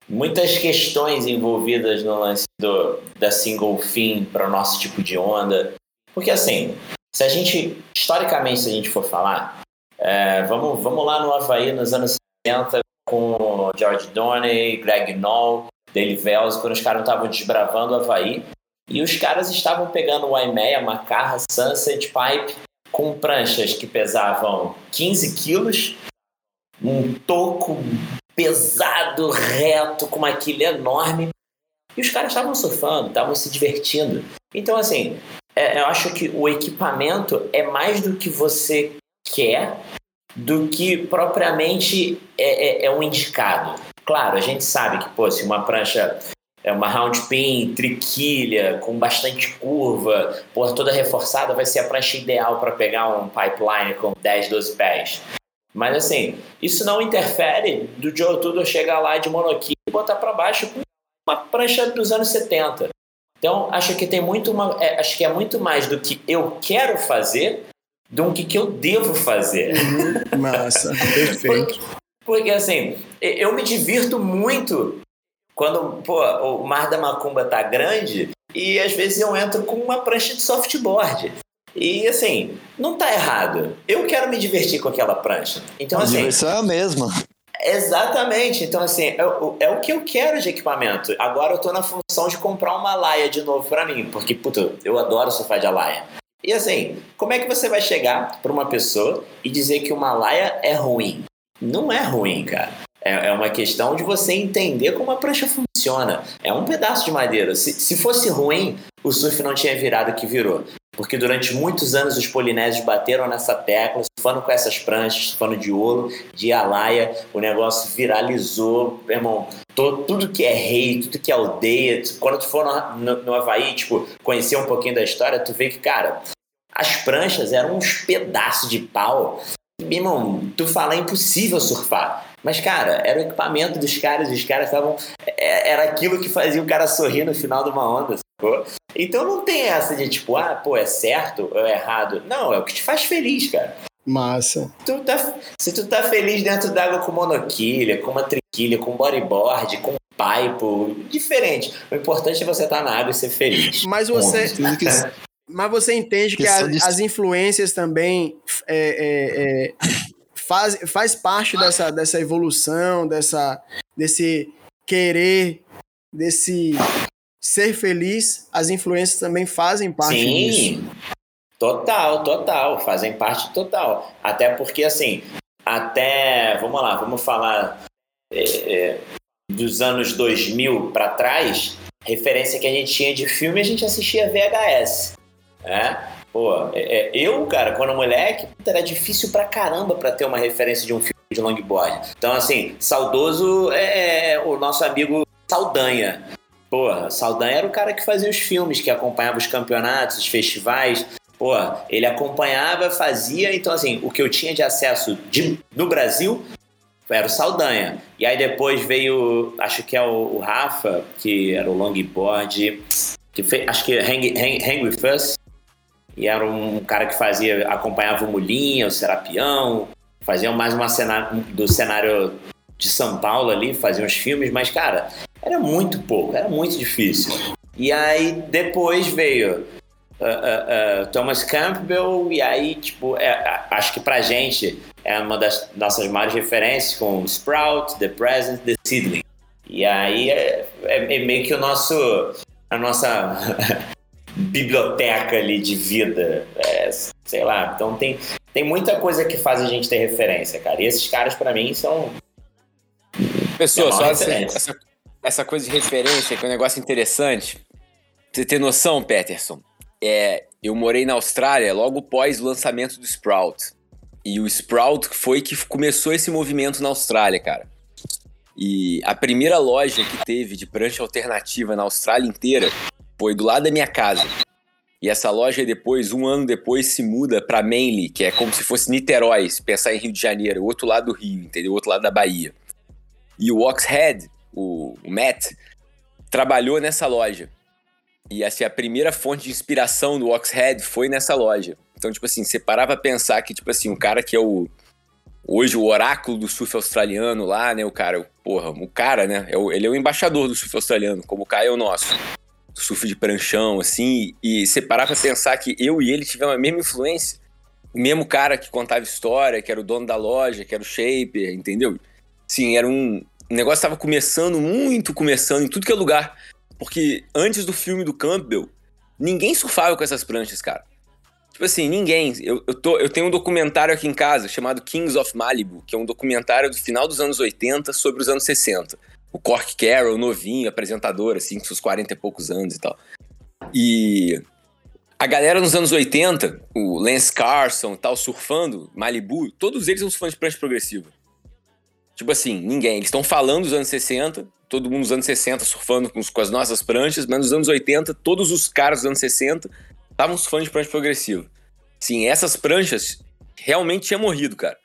muitas questões envolvidas no lance do, da single fin para o nosso tipo de onda. Porque, assim, se a gente, historicamente, se a gente for falar, é, vamos, vamos lá no Havaí nos anos 60 com George Doney, Greg Knoll, Dale Vels, quando os caras estavam desbravando o Havaí. E os caras estavam pegando o Waimea, Macarra, Sunset Pipe com pranchas que pesavam 15 quilos, um toco pesado, reto, com uma quilha enorme. E os caras estavam surfando, estavam se divertindo. Então, assim, é, eu acho que o equipamento é mais do que você quer do que propriamente é, é, é um indicado. Claro, a gente sabe que, pô, se uma prancha é uma round pin, triquilha, com bastante curva, por toda reforçada, vai ser a prancha ideal para pegar um pipeline com 10, 12 pés. Mas assim, isso não interfere do Joe Tudor chegar lá de monoquilha e botar para baixo com uma prancha dos anos 70. Então, acho que tem muito uma, é, acho que é muito mais do que eu quero fazer do que que eu devo fazer. Uhum, massa, [laughs] perfeito. porque, porque assim, eu me divirto muito quando pô, o Mar da Macumba tá grande e às vezes eu entro com uma prancha de softboard. E assim, não tá errado. Eu quero me divertir com aquela prancha. Então, a assim. Diversão é a mesma. Exatamente. Então, assim, é, é, o que eu quero de equipamento. Agora eu tô na função de comprar uma laia de novo para mim, porque, puta, eu adoro surfar de laia. E assim, como é que você vai chegar para uma pessoa e dizer que uma laia é ruim? Não é ruim, cara. É, é uma questão de você entender como a prancha funciona. É um pedaço de madeira. Se, se fosse ruim, o surf não tinha virado o que virou. Porque durante muitos anos os polinésios bateram nessa tecla, surfando com essas pranchas, surfando de ouro, de alaia, o negócio viralizou, meu irmão. Todo, tudo que é rei, tudo que é aldeia. Quando tu for no, no, no Havaí, tipo, conhecer um pouquinho da história, tu vê que, cara, as pranchas eram uns pedaços de pau. Meu irmão, tu fala é impossível surfar. Mas, cara, era o equipamento dos caras, os caras estavam. É, era aquilo que fazia o cara sorrir no final de uma onda, sacou? Então não tem essa de tipo, ah, pô, é certo ou é errado. Não, é o que te faz feliz, cara. Massa. Tu tá, se tu tá feliz dentro d'água com monoquilha, com uma triquilha, com bodyboard, com pipe, diferente. O importante é você estar tá na água e ser feliz. Mas você. Mas você entende que, que a, as influências também é, é, é faz, faz parte dessa, dessa evolução, dessa, desse querer, desse ser feliz, as influências também fazem parte Sim, disso. Total, total, fazem parte total. Até porque, assim, até, vamos lá, vamos falar é, é, dos anos 2000 para trás, referência que a gente tinha de filme, a gente assistia VHS. Né? Pô, é, é, eu, cara, quando moleque, era difícil pra caramba pra ter uma referência de um filme de longboard. Então, assim, saudoso é, é o nosso amigo Saldanha. Porra, Saldanha era o cara que fazia os filmes, que acompanhava os campeonatos, os festivais. Pô, ele acompanhava, fazia. Então, assim, o que eu tinha de acesso de, no Brasil era o Saldanha. E aí depois veio, acho que é o, o Rafa, que era o longboard, que fez, acho que Hang, Hang, Hang With Us, e era um cara que fazia, acompanhava o Mulinha, o Serapião, faziam mais uma cena do cenário de São Paulo ali, faziam os filmes, mas cara, era muito pouco, era muito difícil. E aí depois veio uh, uh, Thomas Campbell, e aí, tipo, é, acho que pra gente é uma das nossas maiores referências com Sprout, The Present, The Seedling. E aí é, é, é meio que o nosso, a nossa [laughs] biblioteca ali de vida, é, sei lá. Então tem, tem muita coisa que faz a gente ter referência, cara. E esses caras, para mim, são. Pessoa, só essa, essa, essa, coisa de referência, que é um negócio interessante. Você ter noção, Peterson? É, eu morei na Austrália logo pós o lançamento do Sprout. E o Sprout foi que começou esse movimento na Austrália, cara. E a primeira loja que teve de prancha alternativa na Austrália inteira foi do lado da minha casa. E essa loja depois, um ano depois, se muda para Manly, que é como se fosse Niterói, se pensar em Rio de Janeiro, o outro lado do Rio, entendeu? O outro lado da Bahia. E o Oxhead, o, o Matt, trabalhou nessa loja. E assim, a primeira fonte de inspiração do Oxhead foi nessa loja. Então, tipo assim, você parava pra pensar que, tipo assim, um cara que é o. Hoje, o oráculo do surf australiano lá, né? O cara, porra, o cara, né? É o, ele é o embaixador do surf australiano, como o Caio é o nosso. Surf de pranchão, assim. E você parar pra pensar que eu e ele tivemos a mesma influência. O mesmo cara que contava história, que era o dono da loja, que era o shaper, entendeu? Sim, era um. O negócio tava começando, muito começando, em tudo que é lugar. Porque antes do filme do Campbell, ninguém surfava com essas pranchas, cara. Tipo assim, ninguém. Eu, eu, tô, eu tenho um documentário aqui em casa chamado Kings of Malibu, que é um documentário do final dos anos 80 sobre os anos 60. O Cork Carroll, novinho, apresentador, assim, com seus 40 e poucos anos e tal. E a galera nos anos 80, o Lance Carson e tal, surfando, Malibu, todos eles são fãs de prancha progressiva. Tipo assim, ninguém. Eles estão falando dos anos 60, todo mundo nos anos 60 surfando com, com, as nossas pranchas, mas nos anos 80, todos os caras dos anos 60 estavam fãs de prancha progressiva. Sim, essas pranchas realmente tinham morrido, cara.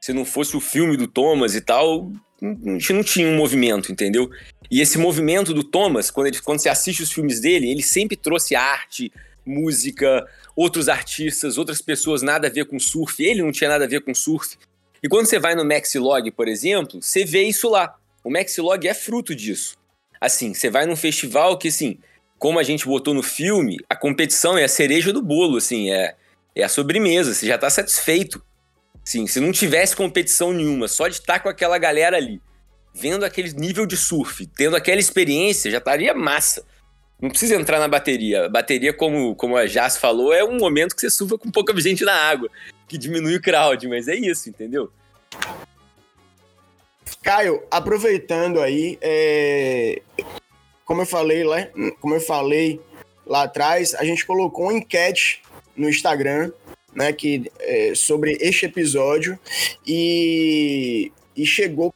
Se não fosse o filme do Thomas e tal, a gente não tinha um movimento, entendeu? E esse movimento do Thomas, quando, ele, quando você assiste os filmes dele, ele sempre trouxe arte, música, outros artistas, outras pessoas nada a ver com surf. Ele não tinha nada a ver com surf. E quando você vai no Maxilog, por exemplo, você vê isso lá. O Maxilog é fruto disso. Assim, você vai num festival que, assim, como a gente botou no filme, a competição é a cereja do bolo, assim, é, é a sobremesa, você já tá satisfeito. Sim, se não tivesse competição nenhuma, só de estar com aquela galera ali, vendo aquele nível de surf, tendo aquela experiência, já estaria massa. Não precisa entrar na bateria. A bateria, como, como a Jas falou, é um momento que você surfa com pouca gente na água, que diminui o crowd, mas é isso, entendeu? Caio, aproveitando aí, é como eu falei lá, como eu falei lá atrás, a gente colocou uma enquete no Instagram, né, que é, sobre este episódio e, e chegou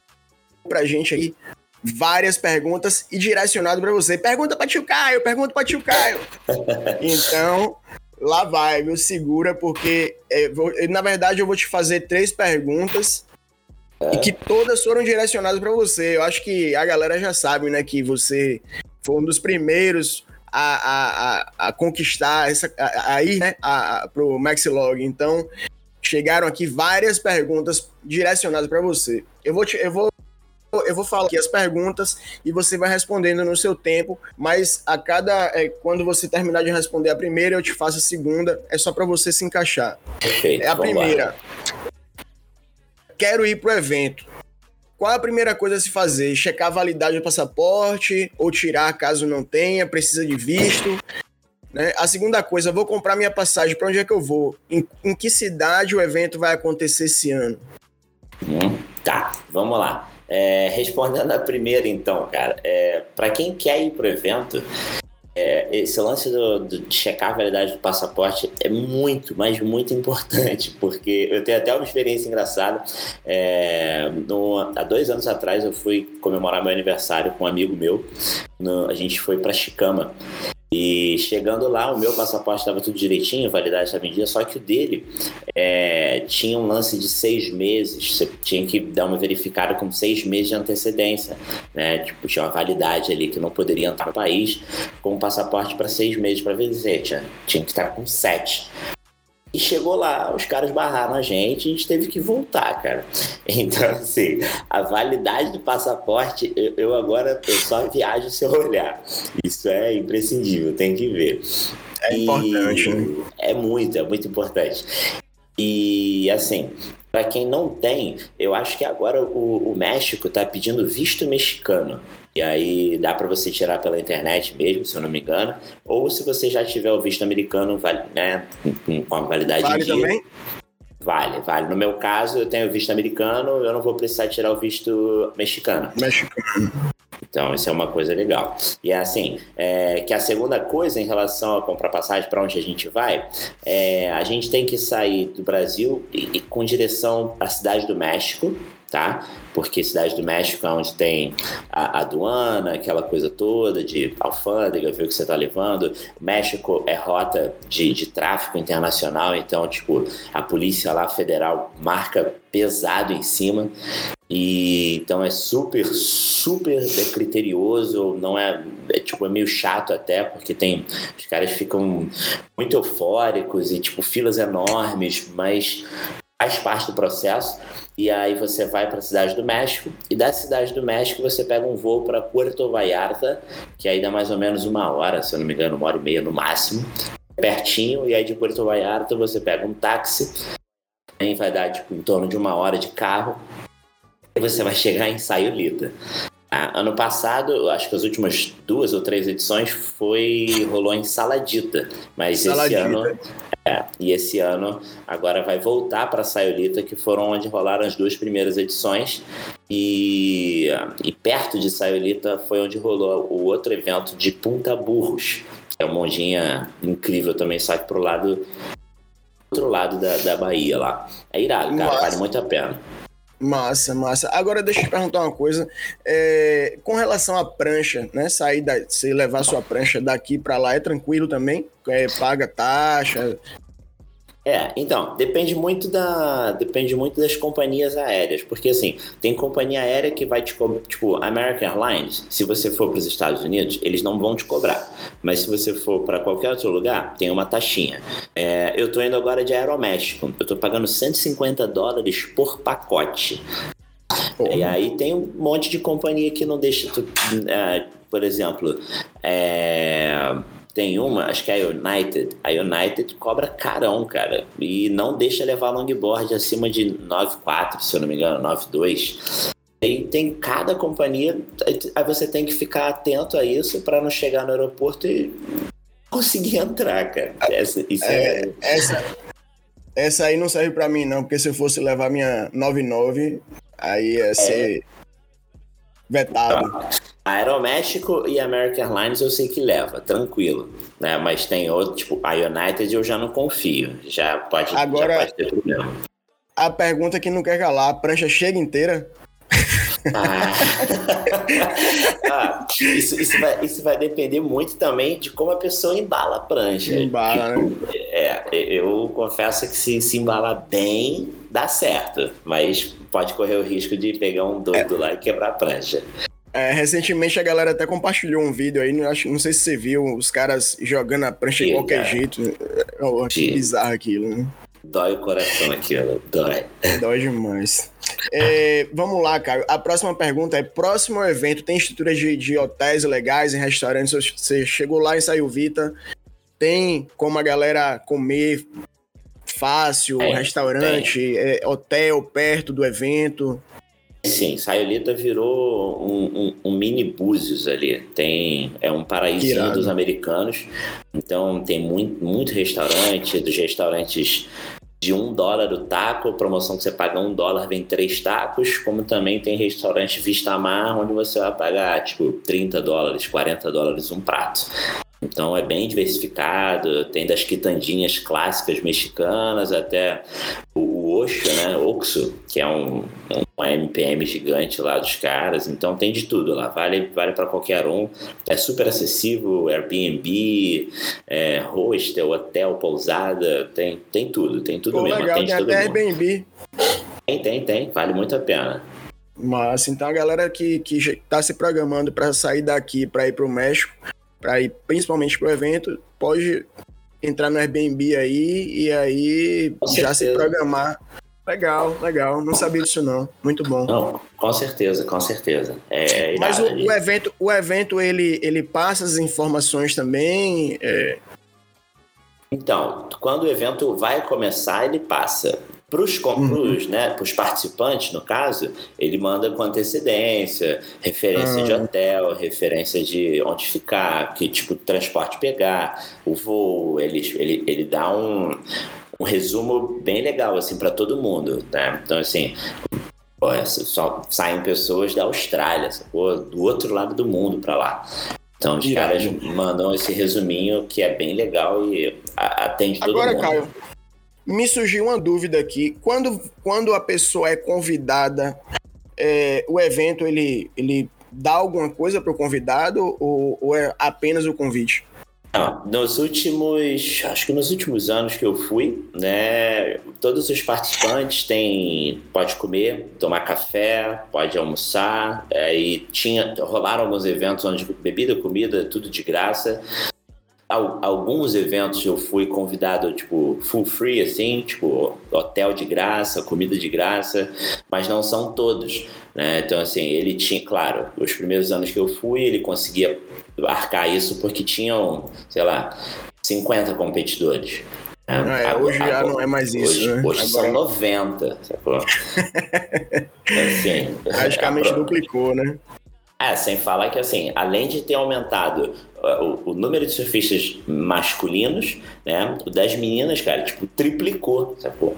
pra gente aí várias perguntas e direcionado para você. Pergunta para tio Caio, pergunta para tio Caio. [laughs] Então, lá vai, viu? Segura, porque é, vou, na verdade eu vou te fazer três perguntas e que todas foram direcionadas para você. Eu acho que a galera já sabe, né, que você foi um dos primeiros a, a, a, conquistar essa aí, né, a, a, pro Maxilog. Então, chegaram aqui várias perguntas direcionadas para você. Eu vou te, eu vou eu vou falar aqui as perguntas e você vai respondendo no seu tempo, mas a cada é, quando você terminar de responder a primeira, eu te faço a segunda, é só para você se encaixar. Perfeito, é a primeira. Lá quero ir pro evento. Qual é a primeira coisa a se fazer? Checar a validade do passaporte ou tirar caso não tenha, precisa de visto? Né? A segunda coisa, vou comprar minha passagem, para onde é que eu vou? Em, em, que cidade o evento vai acontecer esse ano? Hum, tá, vamos lá. É, respondendo a primeira, então, cara, é, para quem quer ir pro evento, é, esse lance do, do, de checar a validade do passaporte é muito, mas muito importante, [laughs] porque eu tenho até uma experiência engraçada. É, no, há dois anos atrás eu fui comemorar meu aniversário com um amigo meu. No, a gente foi para Chicama e chegando lá, o meu passaporte estava tudo direitinho, validade estava em dia, só que o dele é, tinha um lance de seis meses. Você tinha que dar uma verificada com seis meses de antecedência. Né? Tipo, tinha uma validade ali que não poderia entrar no país com um passaporte para seis meses para vencer. Tinha, tinha que estar com sete. E chegou lá, os caras barraram a gente, a gente teve que voltar, cara. Então, assim, a validade do passaporte, eu, eu agora eu só viajo se eu olhar. Isso é imprescindível, tem que ver. É importante, né? É muito, é muito importante. E assim, para quem não tem, eu acho que agora o, o México está pedindo visto mexicano. E aí dá para você tirar pela internet mesmo, se eu não me engano. Ou se você já tiver o visto americano, vale, né, com a validade Vale dia. também? Vale, vale. No meu caso, eu tenho visto americano, eu não vou precisar tirar o visto mexicano. Mexicano. Então, isso é uma coisa legal. E é assim, é, que a segunda coisa em relação a comprar passagem para onde a gente vai, é, a gente tem que sair do Brasil e, e com direção à cidade do México, tá? Porque cidade do México é onde tem a, aduana, aquela coisa toda de alfândega, ver o que você está levando. México é rota de, de tráfico internacional, então, tipo, a polícia lá federal marca pesado em cima. E então é super, super criterioso, não é, é tipo é meio chato até, porque tem os caras ficam muito eufóricos e tipo filas enormes, mas faz parte do processo. E aí você vai para a cidade do México e da cidade do México você pega um voo para Puerto Vallarta, que aí dá mais ou menos uma hora, se eu não me engano, uma hora e meia no máximo, pertinho. E aí de Puerto Vallarta você pega um táxi, aí vai dar tipo em torno de uma hora de carro e você vai chegar em Sayulita. Ah, ano passado, acho que as últimas duas ou três edições foi rolou em Saladita, mas Saladita. esse ano é, e esse ano agora vai voltar para Sayulita, que foram onde rolaram as duas primeiras edições. E, e perto de Sayulita foi onde rolou o outro evento de Punta Burros. que É uma ondinha incrível também, só que pro lado outro lado da, da Bahia lá. É irado, cara, Nossa. vale muito a pena. Massa, massa. Agora deixa eu te perguntar uma coisa. É, com relação à prancha, né? Sair da, você levar sua prancha daqui para lá é tranquilo também? É, paga taxa? É, então, depende muito da. Depende muito das companhias aéreas. Porque assim, tem companhia aérea que vai te cobrar. Tipo, American Airlines, se você for para os Estados Unidos, eles não vão te cobrar. Mas se você for para qualquer outro lugar, tem uma taxinha. É, eu tô indo agora de Aeroméxico. Eu tô pagando 150 dólares por pacote. E aí tem um monte de companhia que não deixa tu. é, por exemplo, é, tem uma, acho que é a United. A United cobra carão, cara. E não deixa levar longboard acima de 9,4, se eu não me engano, 9,2. E tem cada companhia. Aí você tem que ficar atento a isso para não chegar no aeroporto e conseguir [laughs] entrar, cara. Essa, é, É, essa, essa aí não serve para mim, não, porque se eu fosse levar minha 99, aí ia ser vetado. A Aeroméxico e a American Airlines eu sei que leva, tranquilo. Né? Mas tem outro, tipo, a United eu já não confio. Já pode, Agora- já pode ter problema. A pergunta que não quer calar, a prancha chega inteira? Ah. [laughs] Ah, isso, isso, vai, isso vai depender muito também de como a pessoa embala a prancha. Embala, né? É, eu confesso que se, se embalar bem, dá certo. Mas pode correr o risco de pegar um doido lá e quebrar a prancha. É, recentemente a galera até compartilhou um vídeo aí, não, acho, não sei se você viu, os caras jogando a prancha de qualquer cara. jeito. Eu acho Sim. bizarro aquilo, né? Dói o coração aquilo, dói. [laughs] Dói demais. É, vamos lá, cara. A próxima pergunta é: próximo evento tem estrutura de, de hotéis legais, em restaurantes? Você chegou lá e saiu Vita. Tem como a galera comer fácil, Tem, restaurante, é, hotel perto do evento. Sim, Sayulita virou um, um- um mini Búzios ali. Tem, é um paraíso dos americanos. Então tem muito, muito restaurante, dos restaurantes de um dólar o taco, promoção que você paga um dólar, vem três tacos, como também tem restaurante Vista Mar, onde você vai pagar tipo 30 dólares, 40 dólares um prato. Então é bem diversificado, tem das quitandinhas clássicas mexicanas até o, o Oxo, né? Oxo, que é um, um MPM gigante lá dos caras. Então tem de tudo lá, vale, vale para qualquer um. É super acessível, Airbnb, é, hostel, hotel, pousada, tem, tem tudo, tem tudo Pô, mesmo, legal, tem todo até. Airbnb. Tem, tem, tem, vale muito a pena. Mas então a galera que, que já tá se programando para sair daqui para ir pro México, para ir principalmente pro evento, pode entrar no Airbnb aí e aí Com já se certeza. programar. Legal, legal. Não sabia disso não. Muito bom. Não, com certeza, com certeza. É, Mas o, o evento, o evento ele, ele passa as informações também. é, Então, quando o evento vai começar, ele passa. Para os Uhum. né, participantes, no caso, ele manda com antecedência, referência de Ah. hotel, referência de onde ficar, que tipo de transporte pegar, o voo, ele, ele, ele dá um, um resumo bem legal assim para todo mundo, né? Então assim, pô, só saem pessoas da Austrália, do outro lado do mundo para lá. Então os caras mandam esse resuminho que é bem legal e atende todo Agora, mundo. Caio, me surgiu uma dúvida aqui. Quando, quando a pessoa é convidada, é, o evento ele, ele dá alguma coisa para o convidado ou, ou é apenas o convite? Nos últimos, acho que nos últimos anos que eu fui, né, todos os participantes têm, pode comer, tomar café, pode almoçar, é, e tinha, rolaram alguns eventos onde bebida, comida, tudo de graça. Al- Alguns eventos eu fui convidado, tipo, full free, assim, tipo, hotel de graça, comida de graça, mas não são todos, né? Então, assim, ele tinha, claro, os primeiros anos que eu fui, ele conseguia arcar isso porque tinham, sei lá, 50 competidores. né? Ah, é, hoje já não é mais isso, Hoje, né? hoje são Agora- 90, sacou? [laughs] assim, Praticamente [laughs] duplicou, né? É, sem falar que assim, além de ter aumentado o, o número de surfistas masculinos, né? O das meninas, cara, tipo, triplicou, sacou?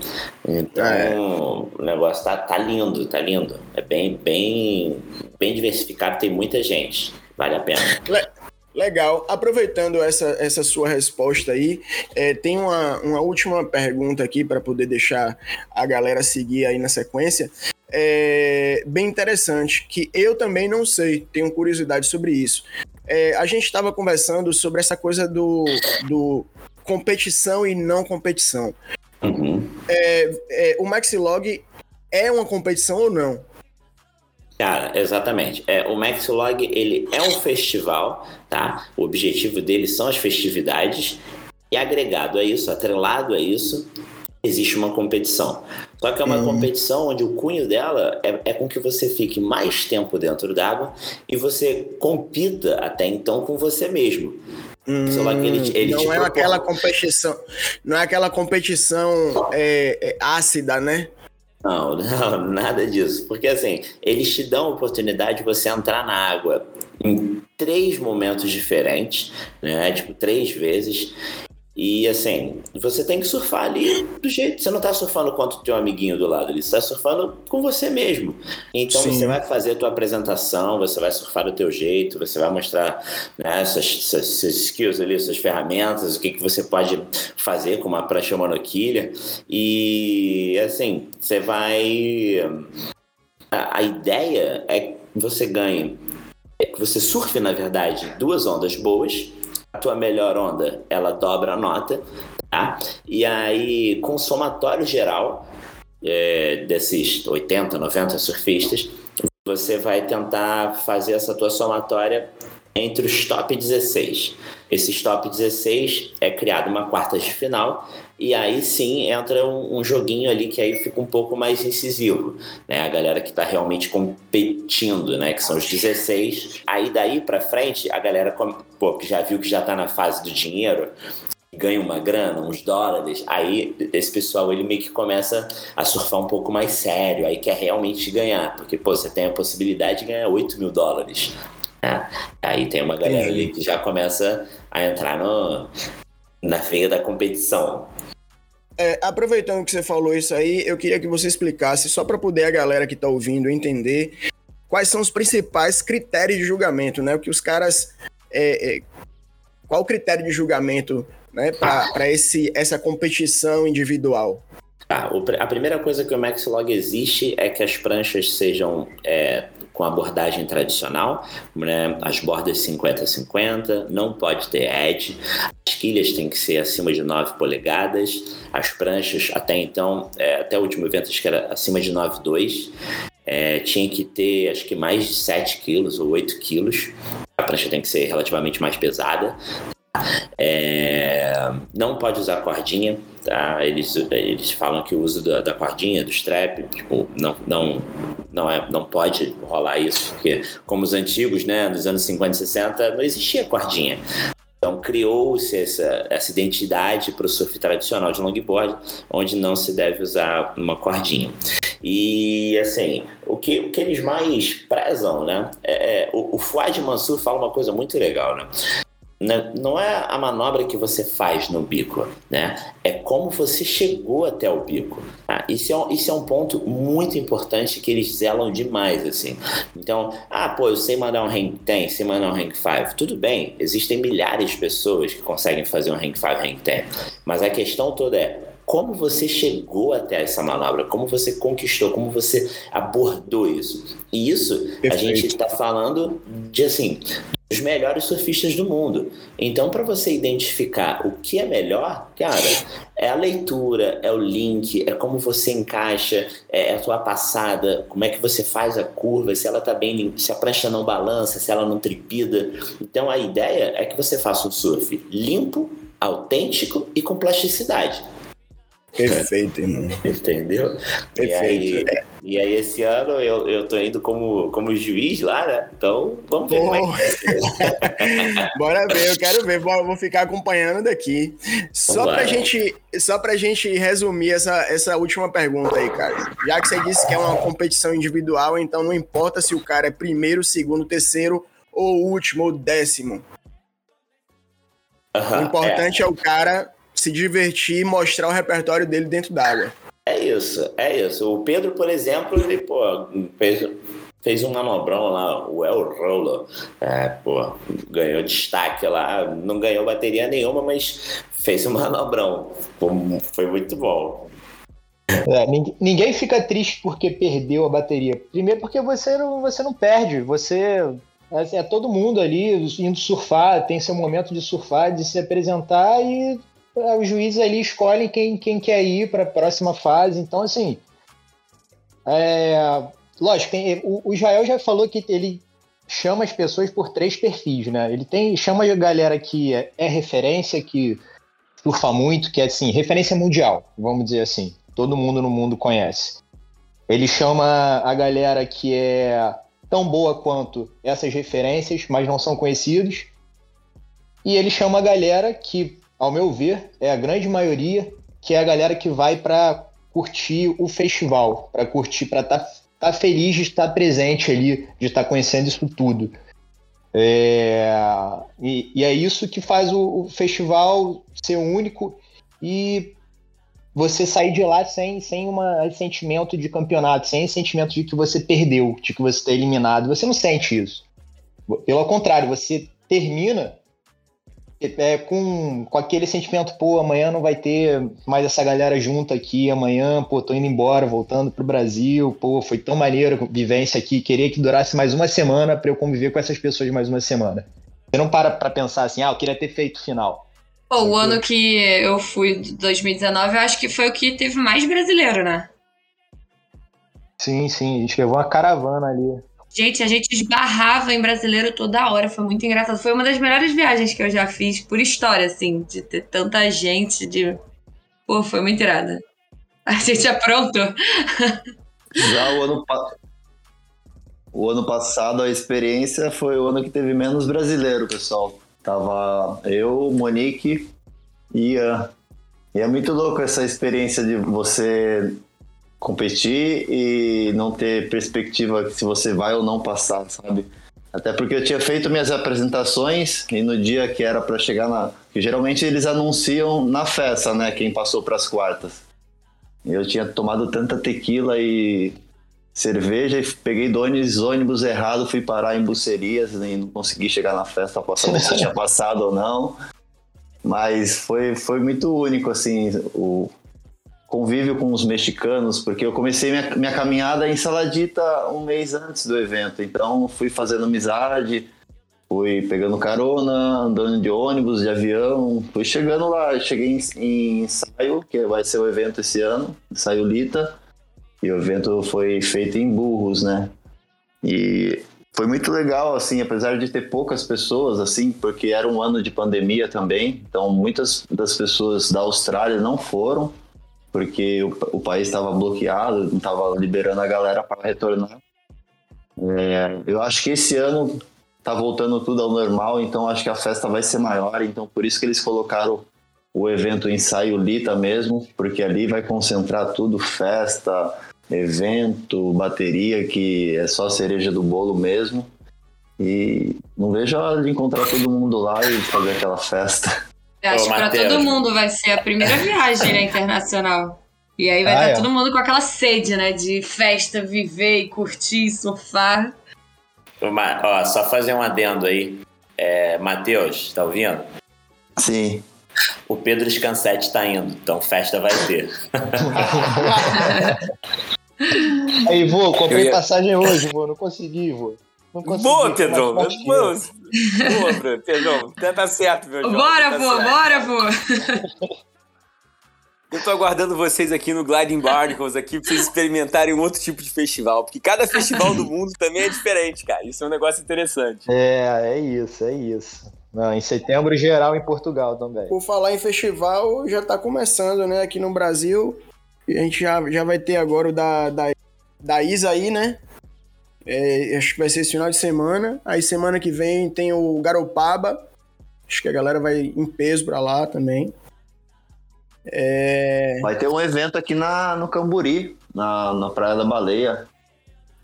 Então, É. o negócio tá, tá lindo, tá lindo. É bem, bem, bem diversificado, tem muita gente. Vale a pena. Legal. Aproveitando essa, essa sua resposta aí, é, tem uma, uma última pergunta aqui para poder deixar a galera seguir aí na sequência. É, bem interessante, que eu também não sei, tenho curiosidade sobre isso. É, a gente estava conversando sobre essa coisa do, do competição e não competição. Uhum. É, o Maxilog é uma competição ou não? Cara, exatamente. É, o Maxlog, ele é um festival, tá? O objetivo dele são as festividades e agregado a isso, atrelado a isso, existe uma competição. Só que é uma Hum. competição onde o cunho dela é, é com que você fique mais tempo dentro d'água e você compita até então com você mesmo. Sei lá, que ele ele não é aquela competição, não é aquela competição é, é, ácida, né? Não, [laughs] não, nada disso. Porque assim, eles te dão a oportunidade de você entrar na água em três momentos diferentes, né? Tipo, três vezes. E assim, você tem que surfar ali do jeito. Você não tá surfando quanto o teu amiguinho do lado ali, você tá surfando com você mesmo. Então Sim. você vai fazer a tua apresentação, você vai surfar do teu jeito, você vai mostrar né, suas, suas, suas skills ali, suas ferramentas, o que, que você pode fazer com uma prancha monoquilha. E assim, você vai. A, a ideia é que você ganhe. É que você surfe, na verdade, duas ondas boas. A tua melhor onda, ela dobra a nota, tá? E aí, com o somatório geral é, desses 80, 90 surfistas, você vai tentar fazer essa tua somatória entre os top 16. Esses top 16 é criado uma quarta de final e aí sim entra um, um joguinho ali que aí fica um pouco mais incisivo, né? A galera que tá realmente competindo, né? Que são os 16. Aí daí pra frente, a galera pô, que já viu que já tá na fase do dinheiro, ganha uma grana, uns dólares, aí esse pessoal ele meio que começa a surfar um pouco mais sério, aí quer realmente ganhar, porque pô, você tem a possibilidade de ganhar 8 mil dólares. né? Aí tem uma galera ali que já começa a entrar no, na veia da competição. É, aproveitando que você falou isso aí, eu queria que você explicasse, só para poder a galera que tá ouvindo entender, quais são os principais critérios de julgamento, né? O que os caras. é, é, qual o critério de julgamento né, para essa competição individual? Pr- a primeira coisa que o Maxlog existe é que as pranchas sejam é, com abordagem tradicional, né? as bordas 50-50, não pode ter edge, as quilhas têm que ser acima de 9 polegadas, as pranchas até então, é, até o último evento acho que era acima de 9,2, é, tinha que ter acho que mais de 7 quilos ou 8 quilos, a prancha tem que ser relativamente mais pesada, É, não pode usar cordinha, tá? Eles, eles falam que o uso da, da cordinha, do strap, tipo, não, não, não, é, não pode rolar isso, porque como os antigos, né, nos anos 50 e 60, não existia cordinha. Então criou-se essa, essa identidade para o surf tradicional de longboard, onde não se deve usar uma cordinha. E assim, o que, o que eles mais prezam, né? É, é o, o Fuad Mansur fala uma coisa muito legal, né? Né? não é a manobra que você faz no bico, né? É como você chegou até o bico. Tá? Isso, é um, isso é um ponto muito importante que eles zelam demais, assim. Então, ah, pô, eu sei mandar um rank 10, sei mandar um rank 5. Tudo bem, existem milhares de pessoas que conseguem fazer um rank 5, rank 10. Mas a questão toda é, como você chegou até essa manobra, como você conquistou, como você abordou isso. E isso Perfeito. a gente está falando de assim os melhores surfistas do mundo. Então, para você identificar o que é melhor, cara, é a leitura, é o link, é como você encaixa, é a tua passada, como é que você faz a curva, se ela tá bem, se a prancha não balança, se ela não tripida. Então, a ideia é que você faça um surf limpo, autêntico e com plasticidade. Perfeito, irmão. [laughs] Entendeu? Perfeito. E aí, e aí, esse ano eu, eu tô indo como, como juiz lá, né? Então, vamos ver. Oh. [laughs] Bora ver, eu quero ver. Vou, vou ficar acompanhando daqui. Só pra, gente, só pra gente resumir essa, essa última pergunta aí, cara. Já que você disse que é uma competição individual, então não importa se o cara é primeiro, segundo, terceiro, ou último, ou décimo. Uh -huh, o importante é. é o cara se divertir e mostrar o repertório dele dentro d'água. É isso, é isso. O Pedro, por exemplo, ele, pô, fez, fez um manobrão lá, o El Rolo. É, pô, ganhou destaque lá. Não ganhou bateria nenhuma, mas fez um manobrão. Foi muito bom. É, ninguém fica triste porque perdeu a bateria. Primeiro porque você não, você não perde, você é, é todo mundo ali indo surfar, tem seu momento de surfar, de se apresentar e os juízes ali escolhem quem, quem quer ir para a próxima fase. Então, assim, é, lógico, tem, o, o Israel já falou que ele chama as pessoas por três perfis, né? Ele tem chama a galera que é, é referência, que surfa muito, que é assim, referência mundial, vamos dizer assim. Todo mundo no mundo conhece. Ele chama a galera que é tão boa quanto essas referências, mas não são conhecidos. E ele chama a galera que ao meu ver, é a grande maioria que é a galera que vai para curtir o festival, para curtir, para estar tá, tá feliz de estar presente ali, de estar conhecendo isso tudo. É, e, e, é isso que faz o, o, festival ser único e você sair de lá sem, sem um sentimento de campeonato, sem sentimento de que você perdeu, de que você está eliminado. Você não sente isso. Pelo contrário, você termina é, com, com aquele sentimento, pô, amanhã não vai ter mais essa galera junto aqui, amanhã, pô, tô indo embora, voltando pro Brasil, pô, foi tão maneiro a vivência aqui, queria que durasse mais uma semana para eu conviver com essas pessoas mais uma semana. Você não para pra pensar assim, ah, eu queria ter feito o final. Pô, o ano que eu fui, 2019, eu acho que foi o que teve mais brasileiro, né? Sim, sim, a gente levou uma caravana ali. Gente, a gente esbarrava em brasileiro toda hora, foi muito engraçado. Foi uma das melhores viagens que eu já fiz, por história, assim, de ter tanta gente, de... Pô, foi muito irada. A gente aprontou. Já o ano, pa... o ano passado, a experiência foi o ano que teve menos brasileiro, pessoal. Tava eu, Monique e Ian. E é muito louco essa experiência de você competir e não ter perspectiva se você vai ou não passar, sabe? Até porque eu tinha feito minhas apresentações e no dia que era para chegar na. que geralmente eles anunciam na festa, né? Quem passou para as quartas. Eu tinha tomado tanta tequila e cerveja e peguei dois ônibus errado, fui parar em bucerias e não consegui chegar na festa para saber se eu tinha [laughs] passado ou não. Mas foi, foi muito único, assim, o, convívio com os mexicanos, porque eu comecei minha, minha caminhada em Saladita um mês antes do evento, então fui fazendo amizade, fui pegando carona, andando de ônibus, de avião, fui chegando lá, cheguei em, em ensaio, que vai ser o evento esse ano, ensaio Lita, e o evento foi feito em Burros, né? E foi muito legal, assim, apesar de ter poucas pessoas, assim, porque era um ano de pandemia também, então muitas das pessoas da Austrália não foram, porque o, o país estava bloqueado, não estava liberando a galera para retornar. É, eu acho que esse ano tá voltando tudo ao normal, então acho que a festa vai ser maior, então por isso que eles colocaram o evento ensaio Lita mesmo, porque ali vai concentrar tudo, festa, evento, bateria, que é só a cereja do bolo mesmo. E não vejo a hora de encontrar todo mundo lá e fazer aquela festa. Eu acho Ô, que pra todo mundo vai ser a primeira [laughs] viagem né, internacional. E aí vai ah, estar é. todo mundo com aquela sede, né? De festa, viver e curtir, surfar. Ó, só fazer um adendo aí. É, Matheus, tá ouvindo? Sim. O Pedro Scansete tá indo, então festa vai ter. [laughs] aí, vô, comprei ia... passagem hoje, vô, não consegui, vô. Não consegui, Boa, Pedrão. Boa, boa, Pedrão. Tá certo, meu jovem. Bora, tá vô, bora, vô. Eu tô aguardando vocês aqui no Gliding Barnacles aqui pra vocês experimentarem um outro tipo de festival. Porque cada festival do mundo também é diferente, cara. Isso é um negócio interessante. É, é isso, é isso. Não, em setembro geral em Portugal também. Por falar em festival, já tá começando, né? Aqui no Brasil. A gente já, já vai ter agora o da, da, da Isa aí, né? É, acho que vai ser esse final de semana. Aí semana que vem tem o Garopaba. Acho que a galera vai em peso pra lá também. É... Vai ter um evento aqui na, no Camburi, na, na Praia da Baleia.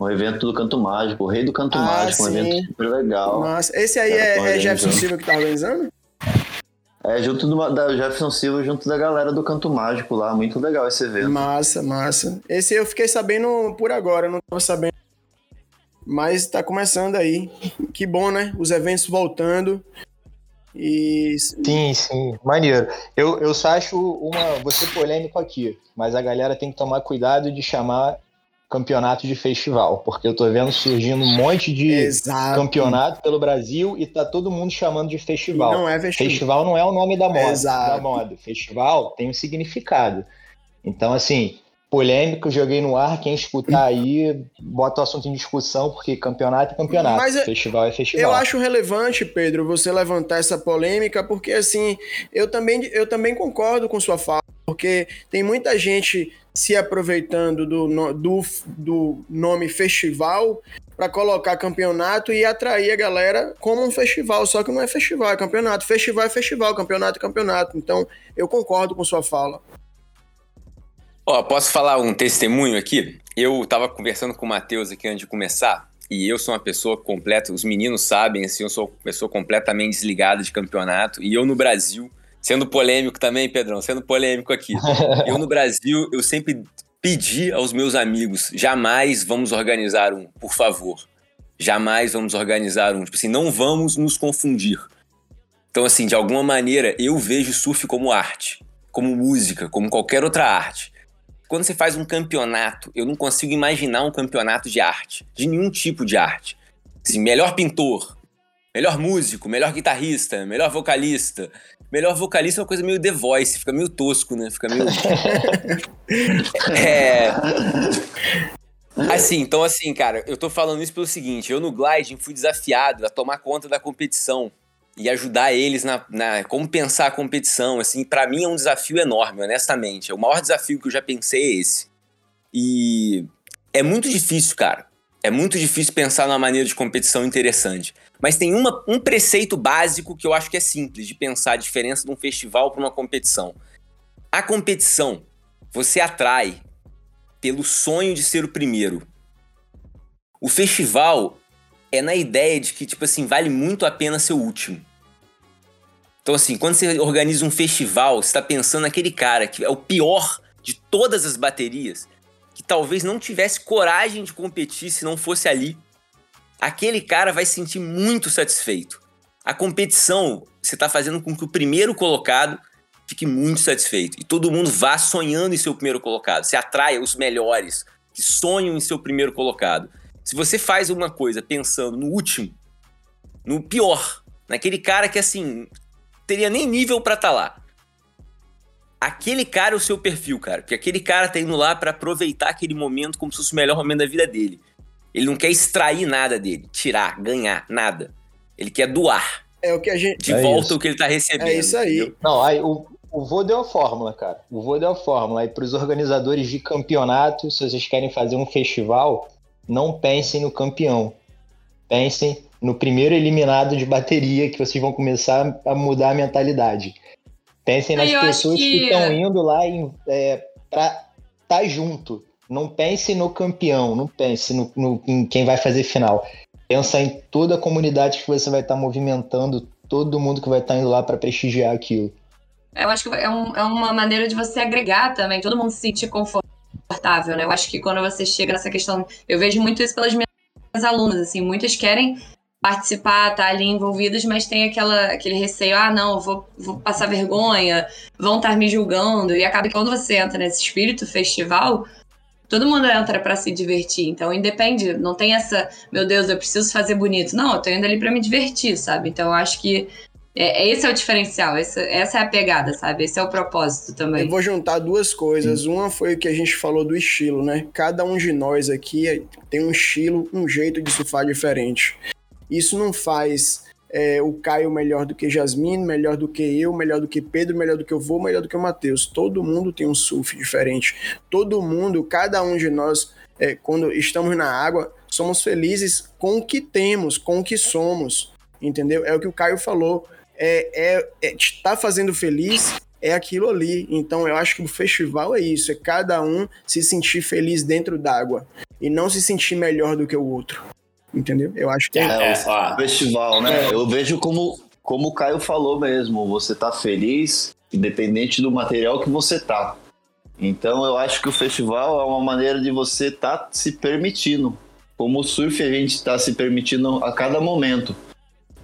Um evento do Canto Mágico, o Rei do Canto ah, Mágico, sim. um evento super legal. Nossa, esse aí é, é Jefferson Silva que tá organizando? É, junto do, da Jefferson Silva, junto da galera do Canto Mágico lá. Muito legal esse evento. Massa, massa. Esse eu fiquei sabendo por agora, não tava sabendo. Mas tá começando aí. Que bom, né? Os eventos voltando. E... Sim, sim, maneiro. Eu, eu só acho uma. Vou ser polêmico aqui, mas a galera tem que tomar cuidado de chamar campeonato de festival, porque eu tô vendo surgindo um monte de Exato. campeonato pelo Brasil e tá todo mundo chamando de festival. não é festival. Festival não é o nome da moda, Exato. da moda. Festival tem um significado. Então, assim, polêmico, joguei no ar. Quem escutar aí, bota o assunto em discussão, porque campeonato é campeonato, Mas é- festival é festival. Eu acho relevante, Pedro, você levantar essa polêmica, porque assim, eu também, eu também concordo com sua fala, porque tem muita gente se aproveitando do, do, do nome festival para colocar campeonato e atrair a galera como um festival, só que não é festival, é campeonato. Festival é festival, campeonato é campeonato. Então, eu concordo com sua fala. Ó, posso falar um testemunho aqui? Eu tava conversando com o Matheus aqui antes de começar, e eu sou uma pessoa completa, os meninos sabem, assim, eu sou uma pessoa completamente desligada de campeonato, e eu no Brasil, sendo polêmico também, Pedrão, sendo polêmico aqui, [laughs] eu no Brasil, eu sempre pedi aos meus amigos, jamais vamos organizar um, por favor. Jamais vamos organizar um. Tipo assim, não vamos nos confundir. Então, assim, de alguma maneira, eu vejo surf como arte, como música, como qualquer outra arte quando você faz um campeonato, eu não consigo imaginar um campeonato de arte, de nenhum tipo de arte. Assim, melhor pintor, melhor músico, melhor guitarrista, melhor vocalista. Melhor vocalista é uma coisa meio The Voice, fica meio tosco, né? Fica meio. [laughs] é. Assim, então assim, cara, eu tô falando isso pelo seguinte: eu no gliding fui desafiado a tomar conta da competição e ajudar eles na, na como pensar a competição, assim, para mim é um desafio enorme, honestamente. O maior desafio que eu já pensei é esse. E é muito difícil, cara. É muito difícil pensar numa maneira de competição interessante. Mas tem uma, um preceito básico que eu acho que é simples de pensar a diferença de um festival para uma competição. A competição, você atrai pelo sonho de ser o primeiro. O festival é na ideia de que, tipo assim, vale muito a pena ser o último. Então, assim, quando você organiza um festival, você está pensando naquele cara que é o pior de todas as baterias, que talvez não tivesse coragem de competir se não fosse ali. Aquele cara vai se sentir muito satisfeito. A competição, você está fazendo com que o primeiro colocado fique muito satisfeito. E todo mundo vá sonhando em ser o primeiro colocado. Você atrai os melhores que sonham em ser o primeiro colocado. Se você faz uma coisa pensando no último, no pior, naquele cara que assim, teria nem nível para estar tá lá. Aquele cara é o seu perfil, cara. Porque aquele cara tá indo lá para aproveitar aquele momento como se fosse o melhor momento da vida dele. Ele não quer extrair nada dele, tirar, ganhar, nada. Ele quer doar. É o que a gente. De É volta isso. o que ele tá recebendo. É isso aí. entendeu? Não, aí o, o vô deu a fórmula, cara. O vô deu a fórmula. Aí pros organizadores de campeonato, se vocês querem fazer um festival, não pensem no campeão. Pensem no primeiro eliminado de bateria, que vocês vão começar a mudar a mentalidade. Pensem nas eu pessoas que estão indo lá é, pra estar junto. Não pense no campeão, não pense no, no- em quem vai fazer final. Pensa em toda a comunidade que você vai estar movimentando, todo mundo que vai estar indo lá para prestigiar aquilo. Eu acho que é, um- é uma maneira de você agregar também, todo mundo se sentir confortável, né? Eu acho que quando você chega nessa questão, eu vejo muito isso pelas minhas alunas, assim, muitas querem participar, estar ali envolvidas, mas tem aquela, aquele receio, ah, não, vou, vou passar vergonha, vão estar me julgando, e acaba que quando você entra nesse espírito festival, todo mundo entra pra se divertir, então independe, não tem essa, meu Deus, eu preciso fazer bonito, não, eu tô indo ali pra me divertir, sabe? Então eu acho que é, esse é o diferencial, essa, essa é a pegada, sabe? Esse é o propósito também. Eu vou juntar duas coisas. Uma foi o que a gente falou do estilo, né? Cada um de nós aqui tem um estilo, um jeito de surfar diferente. Isso não faz é, o Caio melhor do que Jasmine, melhor do que eu, melhor do que Pedro, melhor do que eu vou, melhor do que o Matheus. Todo mundo tem um surf diferente. Todo mundo, cada um de nós, é, quando estamos na água, somos felizes com o que temos, com o que somos. Entendeu? É o que o Caio falou. É, é, é tá fazendo feliz é aquilo ali. Então eu acho que o festival é isso, é cada um se sentir feliz dentro d'água e não se sentir melhor do que o outro. Entendeu? Eu acho que é, É, É, ó, festival, né? Eu vejo como, como o Caio falou mesmo, você tá feliz, independente do material que você tá. Então eu acho que o festival é uma maneira de você tá se permitindo. Como o surf a gente está se permitindo a cada momento.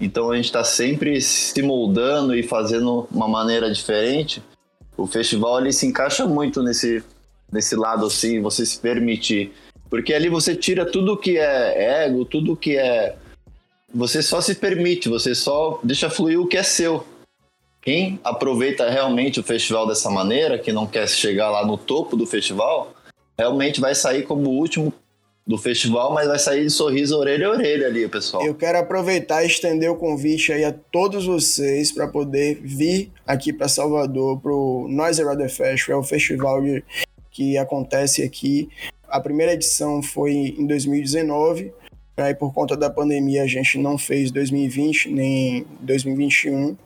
Então a gente está sempre se moldando e fazendo uma maneira diferente. O festival ele se encaixa muito nesse, nesse lado assim, você se permitir. Porque ali você tira tudo que é ego, tudo que é você só se permite, você só deixa fluir o que é seu. Quem aproveita realmente o festival dessa maneira, que não quer chegar lá no topo do festival, realmente vai sair como o último do festival, mas vai sair de sorriso orelha a orelha ali, pessoal. Eu quero aproveitar e estender o convite aí a todos vocês para poder vir aqui para Salvador para o Noise Rider Festival, é o festival de- que acontece aqui. A primeira edição foi em 2019, aí por conta da pandemia a gente não fez 2020 nem 2021,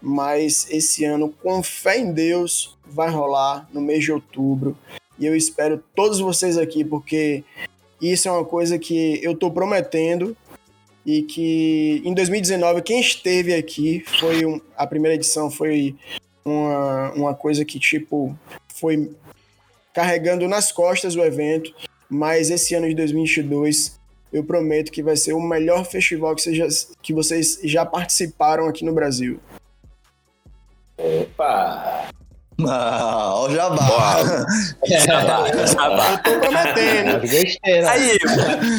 mas esse ano, com fé em Deus, vai rolar no mês de outubro. E eu espero todos vocês aqui, porque isso é uma coisa que eu tô prometendo e que em 2019 quem esteve aqui foi um- a primeira edição foi uma, uma coisa que tipo foi carregando nas costas o evento, mas esse ano de 2022 eu prometo que vai ser o melhor festival que, seja, que vocês já participaram aqui no Brasil. opa. Ah, ó o jabá. Jabá, [laughs] jabá. Eu tô prometendo. Né? Aí,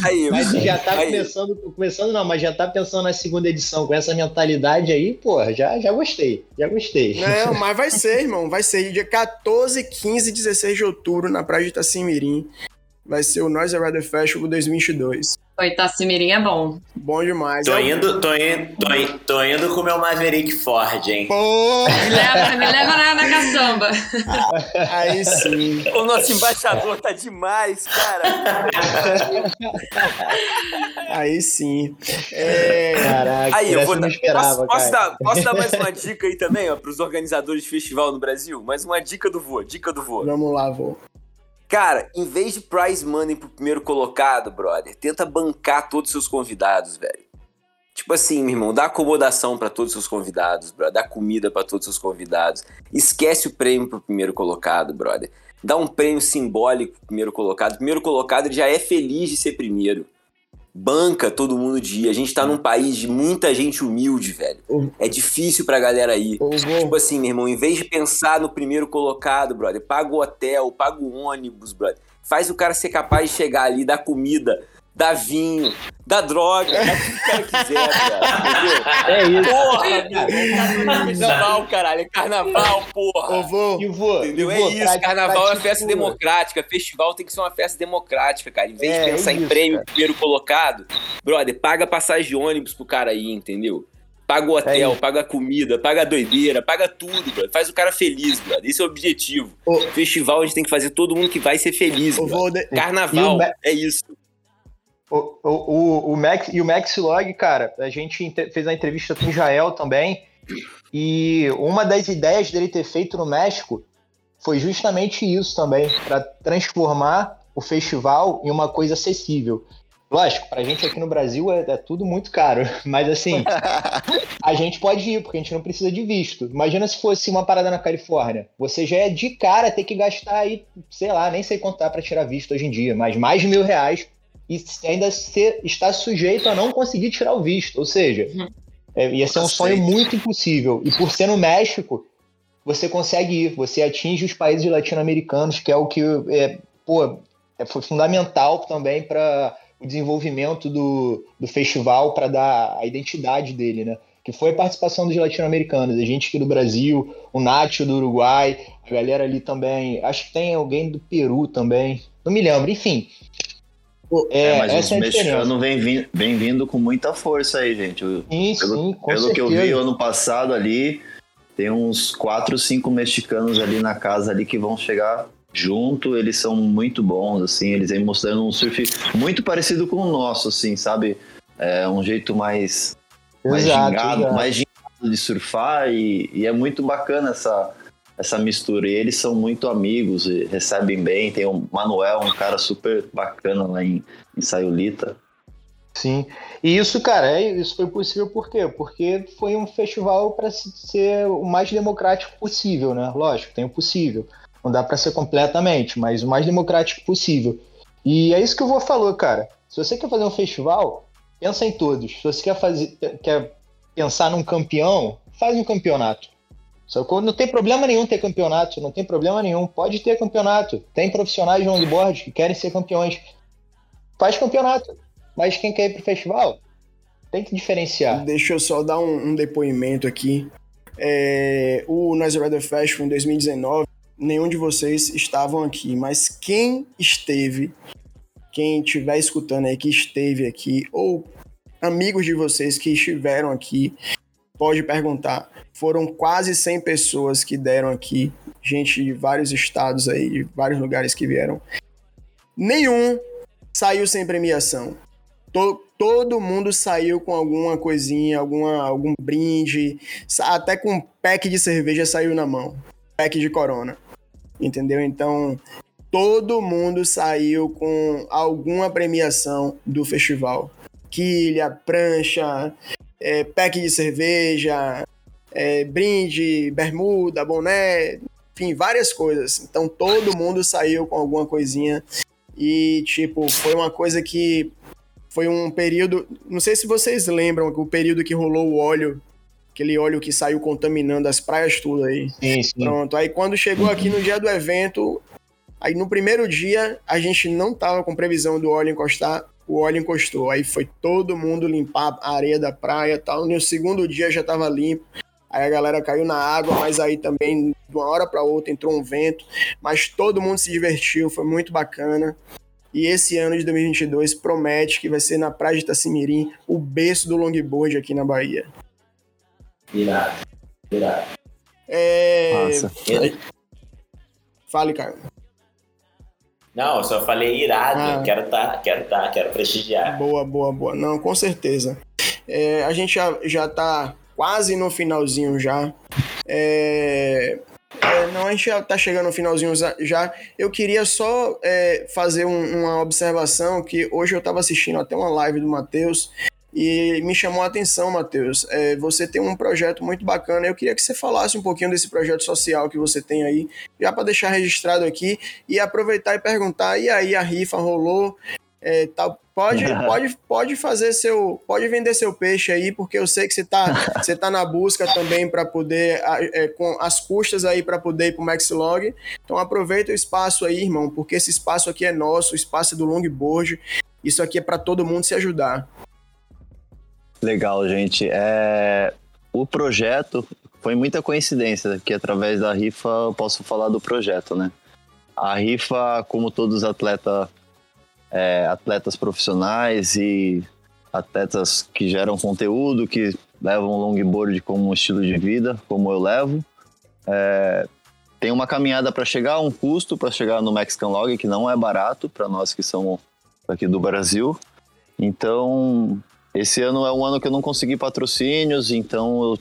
aí, Mas já tá aí. começando, começando não, mas já tá pensando na segunda edição com essa mentalidade aí, pô, já, já gostei, já gostei. Não, [laughs] mas vai ser, irmão. Vai ser dia 14, 15 e 16 de outubro na Praia de Itacimirim. Vai ser o Noise Rider Festival 2022. O Itacimirim é bom. Bom demais. Tô É indo, tô indo, tô indo, tô indo com o meu Maverick Ford, hein? Pô, Me leva, me leva na, na caçamba. aí sim. O nosso embaixador tá demais, cara. Aí sim. É, Caraca, Aí, eu vou dar, esperava, posso, posso dar, posso dar mais uma dica aí também, ó, pros organizadores de festival no Brasil? Mais uma dica do Voa, dica do Voa. vamos lá, vô. Cara, em vez de prize money pro primeiro colocado, brother, tenta bancar todos os seus convidados, velho. Tipo assim, meu irmão, dá acomodação pra todos os seus convidados, brother. Dá comida pra todos os seus convidados. Esquece o prêmio pro primeiro colocado, brother. Dá um prêmio simbólico pro primeiro colocado. O primeiro colocado já é feliz de ser primeiro. Banca todo mundo de ir. A gente tá num país de muita gente humilde, velho. Uhum. É difícil pra galera ir. Ô, Tipo assim, meu irmão, em vez de pensar no primeiro colocado, brother, paga o hotel, paga o ônibus, brother. Faz o cara ser capaz de chegar ali, dar comida, dá vinho, dá droga, dá tudo que o cara quiser, cara, entendeu? É isso. Porra, meu, é carnaval, caralho, é carnaval, porra. Ô, vô, E vou, Entendeu? e É vou, isso, pra- carnaval é pra uma festa democrática, festival tem que ser uma festa democrática, cara. Em vez É, de pensar é em isso, prêmio cara. primeiro colocado, brother, paga passagem de ônibus pro cara aí, entendeu? Paga o É hotel, isso. paga a comida, paga a doideira, paga tudo, brother. Faz o cara feliz, brother. Esse é o objetivo. Ô. Festival a gente tem que fazer todo mundo que vai ser feliz, E Carnaval, o é isso. O, o, o, Max, e o Max Log, cara, a gente fez a entrevista com o Jael também. E uma das ideias dele ter feito no México foi justamente isso também, para transformar o festival em uma coisa acessível. Lógico, pra gente aqui no Brasil é, é tudo muito caro, [laughs] mas assim, a gente pode ir, porque a gente não precisa de visto. Imagina se fosse uma parada na Califórnia. Você já é de cara ter que gastar aí, sei lá, nem sei quanto pra tirar visto hoje em dia, mas mais de mil reais e ainda ser, está sujeito a não conseguir tirar o visto. Ou seja, é, ia ser um sonho muito impossível. E por ser no México, você consegue ir, você atinge os países latino-americanos, que é o que é, pô, é, foi fundamental também para o desenvolvimento do, do festival, para dar a identidade dele, né? Que foi a participação dos latino-americanos, a gente aqui do Brasil, o Nacho do Uruguai, a galera ali também, acho que tem alguém do Peru também, não me lembro, enfim. É, É, mas os essa é a diferença. mexicanos vem, vin- vem vindo com muita força aí, gente. Sim, Pelo, sim, com pelo que eu vi ano passado ali, tem uns quatro, cinco mexicanos ali na casa ali que vão chegar junto. Eles são muito bons, assim. Eles vêm mostrando um surf muito parecido com o nosso, assim, sabe? É um jeito mais, mais Exato, gingado, exato. mais gingado de surfar e, e é muito bacana essa essa mistura. E eles são muito amigos, e recebem bem. Tem o Manuel, um cara super bacana lá em, em Sayulita. Sim. E isso, cara, é, isso foi possível por quê? Porque foi um festival para ser o mais democrático possível, né? Lógico, tem o possível. Não dá para ser completamente, mas o mais democrático possível. E é isso que o vô falou, cara. Se você quer fazer um festival, pensa em todos. Se você quer fazer, quer pensar num campeão, faz um campeonato. Que não tem problema nenhum ter campeonato, não tem problema nenhum. Pode ter campeonato. Tem profissionais de longboard que querem ser campeões. Faz campeonato. Mas quem quer ir pro festival tem que diferenciar. Deixa eu só dar um, um depoimento aqui. É, o Nice Rider Festival em 2019, nenhum de vocês estavam aqui, mas quem esteve, quem estiver escutando aí que esteve aqui, ou amigos de vocês que estiveram aqui, pode perguntar. Foram quase 100 pessoas que deram aqui, gente de vários estados aí, de vários lugares que vieram. Nenhum saiu sem premiação. To- todo mundo saiu com alguma coisinha, alguma, algum brinde, até com um pack de cerveja saiu na mão. Pack de corona. Entendeu? Então, todo mundo saiu com alguma premiação do festival. Quilha, prancha, é, pack de cerveja, é, brinde, bermuda, boné, enfim, várias coisas. Então, todo mundo saiu com alguma coisinha. E, tipo, foi uma coisa que foi um período. Não sei se vocês lembram o período que rolou o óleo, aquele óleo que saiu contaminando as praias tudo aí. Sim, sim. Pronto. Aí quando chegou aqui no dia do evento, aí no primeiro dia a gente não tava com previsão do óleo encostar, o óleo encostou. Aí foi todo mundo limpar a areia da praia e tal. No segundo dia já tava limpo. Aí a galera caiu na água, mas aí também de uma hora para outra entrou um vento, mas todo mundo se divertiu, foi muito bacana. E esse ano de 2022 promete que vai ser na Praia de Itacimirim, o berço do longboard aqui na Bahia. Irado. Irado. É... Massa. Fale, cara. Não, eu só falei irado. Ah. Quero estar, quero estar, quero prestigiar. Boa, boa, boa. Não, com certeza. É, a gente já, já tá quase no finalzinho já. É, é, não, a gente já tá chegando no finalzinho já. Eu queria só é, fazer um- uma observação que hoje eu tava assistindo até uma live do Matheus e me chamou a atenção, Matheus. É, você tem um projeto muito bacana. Eu queria que você falasse um pouquinho desse projeto social que você tem aí, já para deixar registrado aqui e aproveitar e perguntar. E aí, a rifa rolou? É, tá, pode, [laughs] pode, pode fazer seu. Pode vender seu peixe aí, porque eu sei que você tá, [laughs] você tá na busca também para poder. é, com as custas aí para poder ir pro Maxlog. Então aproveita o espaço aí, irmão, porque esse espaço aqui é nosso, o espaço é do longboard. Isso aqui é para todo mundo se ajudar. Legal, gente. É... O projeto foi muita coincidência, que através da rifa eu posso falar do projeto, né? A rifa, como todos os atletas, é, atletas profissionais e atletas que geram conteúdo, que levam o longboard como um estilo de vida, como eu levo, é, tem uma caminhada para chegar, um custo para chegar no Mexican Log, que não é barato para nós que somos aqui do Brasil. Então, esse ano é um ano que eu não consegui patrocínios, então eu,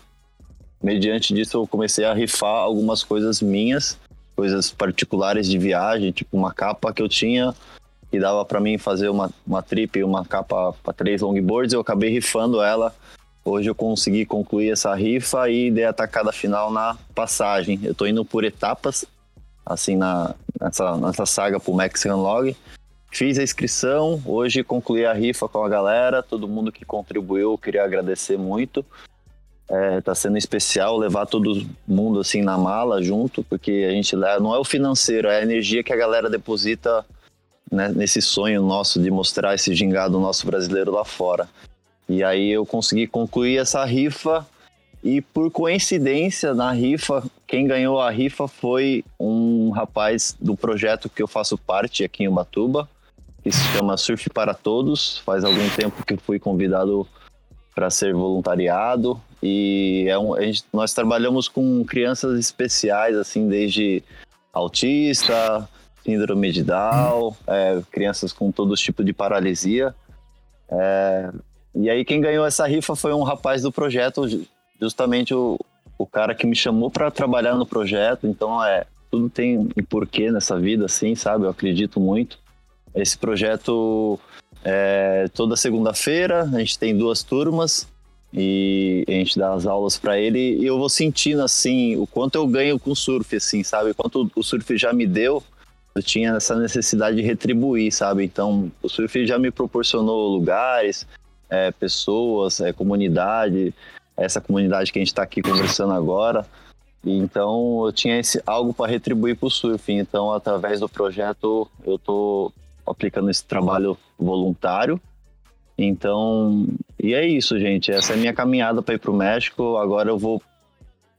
mediante disso eu comecei a rifar algumas coisas minhas, coisas particulares de viagem, tipo uma capa que eu tinha que dava para mim fazer uma, uma trip, uma capa para três longboards, eu acabei rifando ela Hoje eu consegui concluir essa rifa e dei a tacada final na passagem. Eu estou indo por etapas, assim, na, nessa, nessa saga pro Mexican Log. Fiz a inscrição, hoje concluí a rifa com a galera, todo mundo que contribuiu, eu queria agradecer muito. É, tá sendo especial levar todo mundo assim na mala junto, porque a gente leva, não é o financeiro, é a energia que a galera deposita né, nesse sonho nosso de mostrar esse gingado nosso brasileiro lá fora. E aí eu consegui concluir essa rifa e por coincidência na rifa, quem ganhou a rifa foi um rapaz do projeto que eu faço parte aqui em Ubatuba, que se chama Surf para Todos. Faz algum tempo que fui convidado para ser voluntariado e é um, gente, nós trabalhamos com crianças especiais, assim, desde autista, síndrome de Down, é, crianças com todo tipo de paralisia. É, e aí quem ganhou essa rifa foi um rapaz do projeto, justamente o, o cara que me chamou para trabalhar no projeto. Então é tudo tem um porquê nessa vida, assim, sabe? Eu acredito muito. Esse projeto é toda segunda-feira a gente tem duas turmas e a gente dá as aulas para ele e eu vou sentindo assim o quanto eu ganho com surf, assim, sabe? Quanto o surf já me deu. Eu tinha essa necessidade de retribuir, sabe? Então, o surf já me proporcionou lugares, é, pessoas, é, comunidade, essa comunidade que a gente está aqui conversando agora. então eu tinha esse, algo para retribuir para o surf. Então, através do projeto, eu estou aplicando esse trabalho voluntário. Então, e é isso, gente. Essa é a minha caminhada para ir para o México. Agora eu vou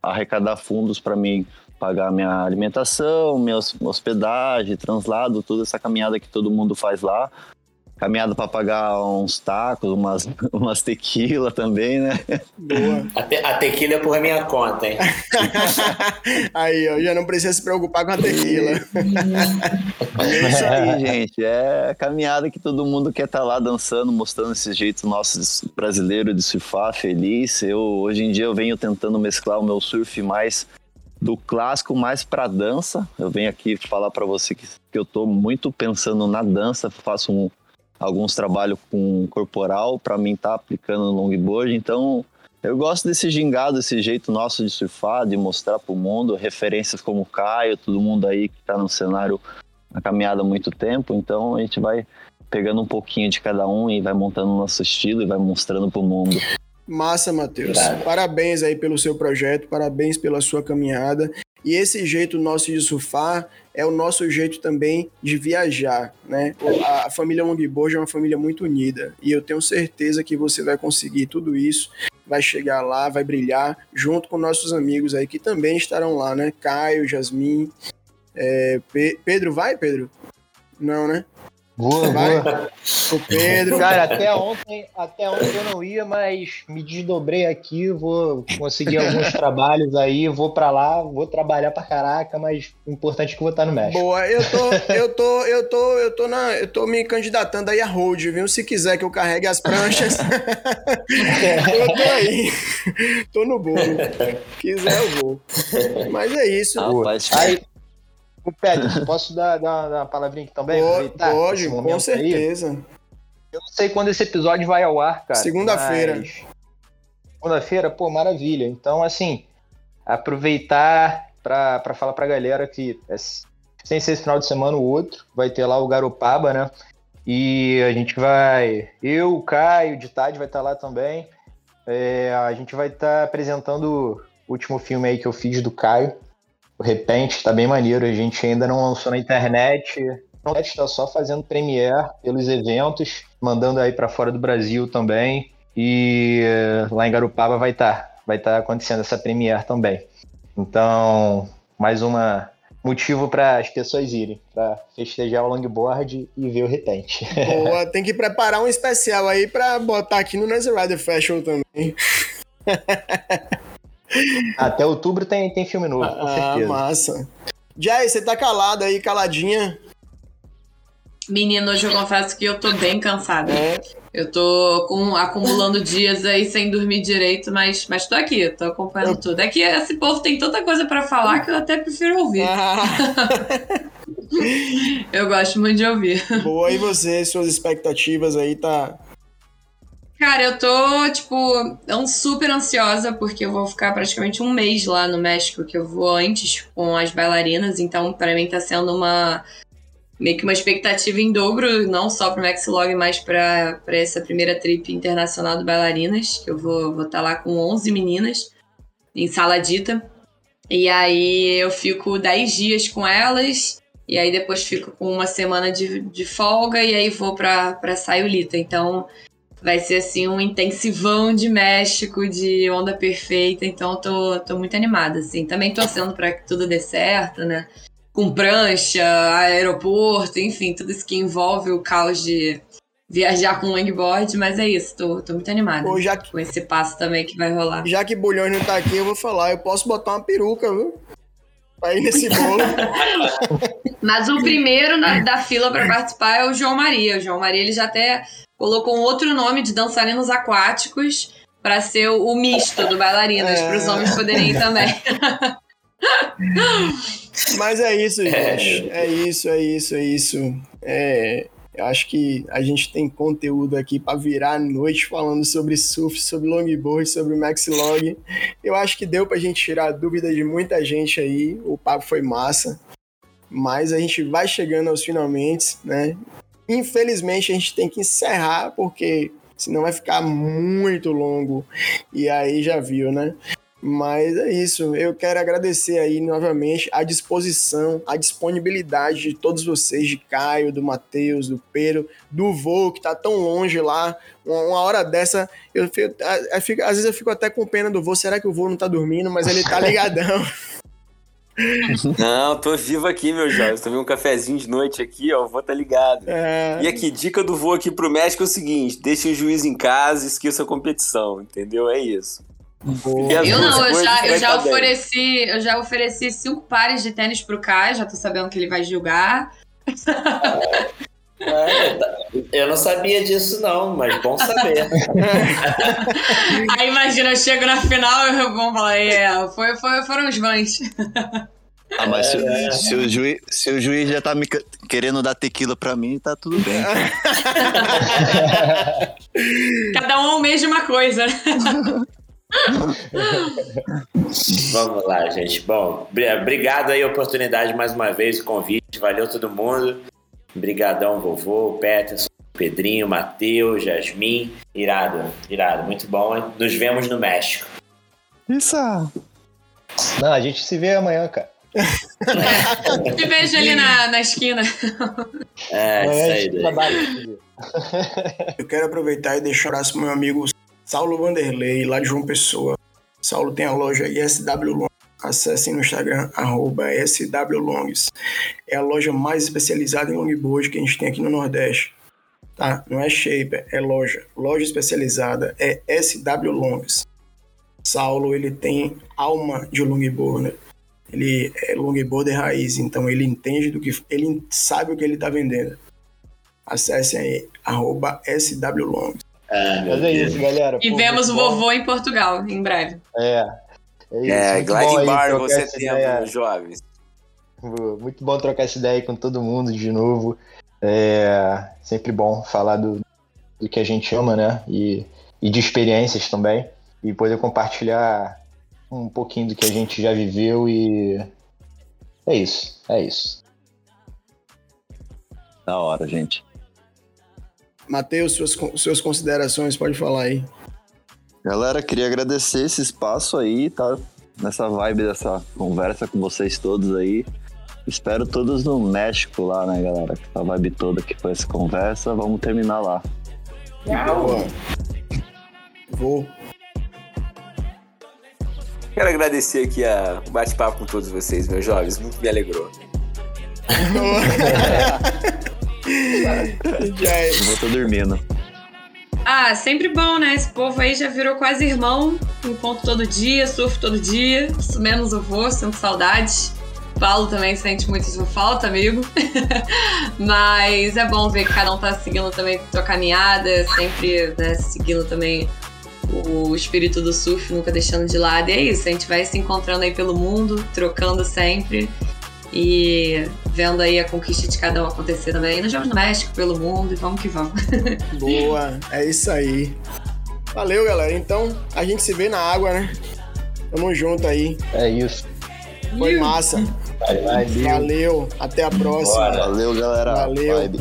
arrecadar fundos para mim pagar minha alimentação, minha hospedagem, translado, toda essa caminhada que todo mundo faz lá caminhada para pagar uns tacos, umas, [laughs] umas tequila também, né? Boa. A, te, a tequila é por minha conta, hein? [laughs] aí, ó, já não precisa se preocupar com a tequila. [laughs] é isso aí, gente. É a caminhada que todo mundo quer estar tá lá dançando, mostrando esse jeito nosso brasileiro de surfar, feliz. Eu, hoje em dia, eu venho tentando mesclar o meu surf mais do clássico mais para dança. Eu venho aqui falar para você que, que eu estou muito pensando na dança, faço um, alguns trabalhos com corporal para mim estar tá aplicando no longboard. Então, eu gosto desse gingado, desse jeito nosso de surfar, de mostrar para o mundo referências como o Caio, todo mundo aí que está no cenário na caminhada há muito tempo. Então, a gente vai pegando um pouquinho de cada um e vai montando o nosso estilo e vai mostrando para o mundo. Massa, Matheus. Parabéns aí pelo seu projeto, parabéns pela sua caminhada. E esse jeito nosso de surfar é o nosso jeito também de viajar, né? A, família Longboard é uma família muito unida e eu tenho certeza que você vai conseguir tudo isso, vai chegar lá, vai brilhar junto com nossos amigos aí que também estarão lá, né? Caio, Jasmin, é, Pe Pedro, vai, Pedro? Não, né? Boa, Vai. boa. O Pedro. Cara, até ontem, até ontem eu não ia, mas me desdobrei aqui, vou conseguir alguns [laughs] trabalhos aí, vou para lá, vou trabalhar pra caraca, mas o importante é que eu vou estar no México. Boa, eu tô, eu tô, eu tô, eu tô na, eu tô me candidatando aí a hold, viu? Se quiser que eu carregue as pranchas, [laughs] eu tô aí. Tô no bolo. Quiser eu vou. Mas é isso. Rapaz, aí, o posso dar, dar, dar uma palavrinha aqui também? Pode, pode com certeza. Aí? Eu não sei quando esse episódio vai ao ar, cara. Segunda-feira. Mas... Segunda-feira, pô, maravilha. Então, assim, aproveitar para falar pra galera que é, sem ser esse final de semana o outro, vai ter lá o Garopaba, né? E a gente vai. Eu, o Caio, de tarde vai estar lá também. É, a gente vai estar apresentando o último filme aí que eu fiz do Caio, o Repente, tá bem maneiro. A gente ainda não lançou na internet, Nordeste está só fazendo premiere pelos eventos, mandando aí para fora do Brasil também. E eh, lá em Garupaba vai estar tá, vai tá acontecendo essa premiere também. Então, mais uma motivo para as pessoas irem, para festejar o longboard e ver o retente. Boa, [laughs] tem que preparar um especial aí para botar aqui no Nancy Rider Fashion também. [laughs] Até outubro tem, tem filme novo, com ah, certeza. Ah, massa. Jay, você tá calada aí, caladinha? Menino, hoje eu confesso que eu tô bem cansada. É. Eu tô com, acumulando dias aí sem dormir direito, mas, mas tô aqui, tô acompanhando eu... tudo. É que esse povo tem tanta coisa para falar que eu até prefiro ouvir. Ah. [laughs] eu gosto muito de ouvir. Boa, e você, suas expectativas aí, tá, Cara, eu tô, tipo, super ansiosa, porque eu vou ficar praticamente um mês lá no México, que eu vou antes com as bailarinas, então para mim tá sendo uma. meio que uma expectativa em dobro, não só pro Maxilog, mas pra, pra essa primeira trip internacional do bailarinas, que eu vou estar vou tá lá com 11 meninas, em Saladita. E aí eu fico 10 dias com elas, e aí depois fico com uma semana de, de folga, e aí vou pra, pra Sayulita. Então vai ser assim um intensivão de México, de onda perfeita, então eu tô, tô muito animada, assim. Também torcendo para que tudo dê certo, né? Com prancha, aeroporto, enfim, tudo isso que envolve o caos de viajar com longboard, mas é isso, tô, tô muito animada Pô, já que, com esse passo também que vai rolar. Já que Bulhões não tá aqui, eu vou falar, eu posso botar uma peruca, viu? Pra ir nesse bolo. [laughs] mas o primeiro na, da fila para participar é o João Maria. O João Maria, ele já até colocou um outro nome de dançarinos aquáticos para ser o, misto do bailarinas, é... para os homens poderem ir também. [laughs] Mas é isso, é. gente. É, é isso, é isso, é isso. É, eu acho que a gente tem conteúdo aqui para virar a noite falando sobre surf, sobre longboard, sobre maxilog. Eu acho que deu para a gente tirar a dúvida de muita gente aí. O papo foi massa. Mas a gente vai chegando aos finalmente, né? Infelizmente a gente tem que encerrar porque senão vai ficar muito longo. E aí já viu, né? Mas é isso. Eu quero agradecer aí novamente a disposição, a disponibilidade de todos vocês, de Caio, do Matheus, do Pedro, do voo que tá tão longe lá. Uma, hora dessa, eu fico, eu fico, às vezes eu fico até com pena do voo. Será que o voo não tá dormindo? Mas ele tá [laughs] ligadão. Não, tô vivo aqui, meu jovem. Tomei um cafezinho de noite aqui, ó. Vou tá ligado. É... E aqui, dica do voo aqui pro México é o seguinte: deixe o juiz em casa, esqueça a competição, entendeu? É isso. Eu não, eu já, eu já ofereci, eu já ofereci cinco pares de tênis pro Kai, já tô sabendo que ele vai julgar. [laughs] É, eu não sabia disso, não, mas bom saber. [laughs] Aí imagina, eu chego na final e vou falar, é, foi, foi, foram os vãs. Ah, mas se, é. se, o juiz, se o juiz já tá me querendo dar tequila pra mim, tá tudo bem. [laughs] Cada um almeja uma coisa. [laughs] Vamos lá, gente. Bom, obrigado aí a oportunidade mais uma vez, o convite. Valeu todo mundo. Brigadão, vovô, Peterson, Pedrinho, Matheus, Jasmin. Irado, irado. Muito bom. Nos vemos no México. Isso. Não, a gente se vê amanhã, cara. É. Te vejo ali na, na esquina. É, isso aí. Eu quero aproveitar e deixar um abraço pro meu amigo Saulo Vanderlei, lá de João Pessoa. Saulo tem a loja ISW Long. Acessem no Instagram, arroba SWLongs. É a loja mais especializada em longboard que a gente tem aqui no Nordeste. Tá? Não é shaper, é loja. Loja especializada é SW Longs. Saulo, ele tem alma de longboard, né? Ele é longboarder raiz, então ele entende do que... Ele sabe o que ele está vendendo. Acessem aí, arroba SWLongs. Ah, Mas é isso, galera. E Pô, vemos o vovô em Portugal, em breve. É. É, isso. é Glide Bar você tem, jovens. Muito bom trocar essa ideia com todo mundo de novo. É sempre bom falar do, do que a gente ama, né? E, e de experiências também. E poder compartilhar um pouquinho do que a gente já viveu e é isso, é isso. Da hora, gente. Matheus, suas, suas considerações, pode falar aí. Galera, queria agradecer esse espaço aí, tá? Nessa vibe dessa conversa com vocês todos aí. Espero todos no México lá, né, galera? A vibe toda que foi essa conversa, vamos terminar lá. Boa. Vou. Quero agradecer aqui a- o bate-papo com todos vocês, meus jovens. Muito me alegrou. [laughs] [laughs] Já é. Eu vou tô dormindo. Ah, sempre bom, né? Esse povo aí já virou quase irmão. Encontro todo dia, surfo todo dia. Isso menos eu vou, sinto saudades. Paulo também sente muito sua falta, amigo. [laughs] Mas é bom ver que cada um tá seguindo também sua caminhada, sempre né, seguindo também o espírito do surf, nunca deixando de lado. E é isso, a gente vai se encontrando aí pelo mundo, trocando sempre. E vendo aí a conquista de cada um acontecer também nos Jogos do México, pelo mundo, e vamos que vamos. [laughs] Boa, é isso aí. Valeu, galera. Então, a gente se vê na água, né? Tamo junto aí. É isso. Foi massa. Valeu. Valeu. Até a próxima. Valeu, galera. Valeu. Vibe.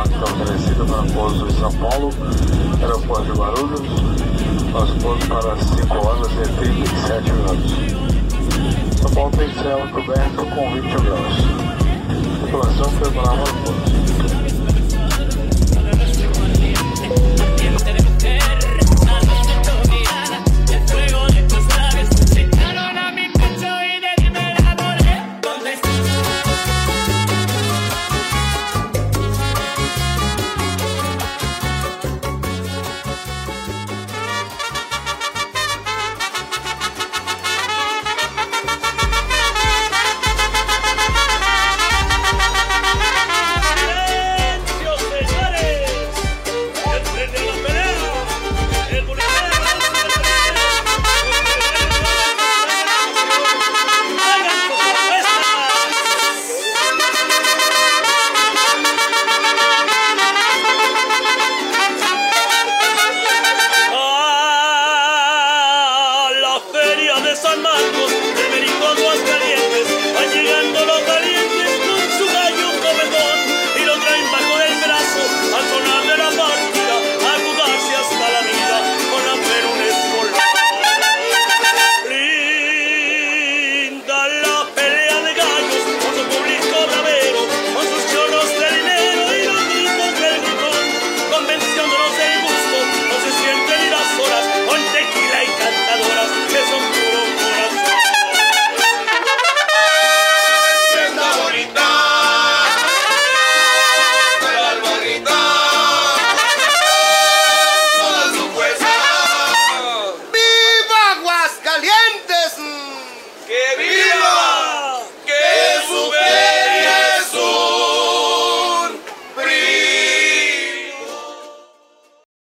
Está oferecido para pouso em São Paulo, aeroporto de Guarulhos, nosso pouso para 5 horas e 37 minutos. São Paulo tem céu coberto com 20 graus. Tripulação preparada para o pouso.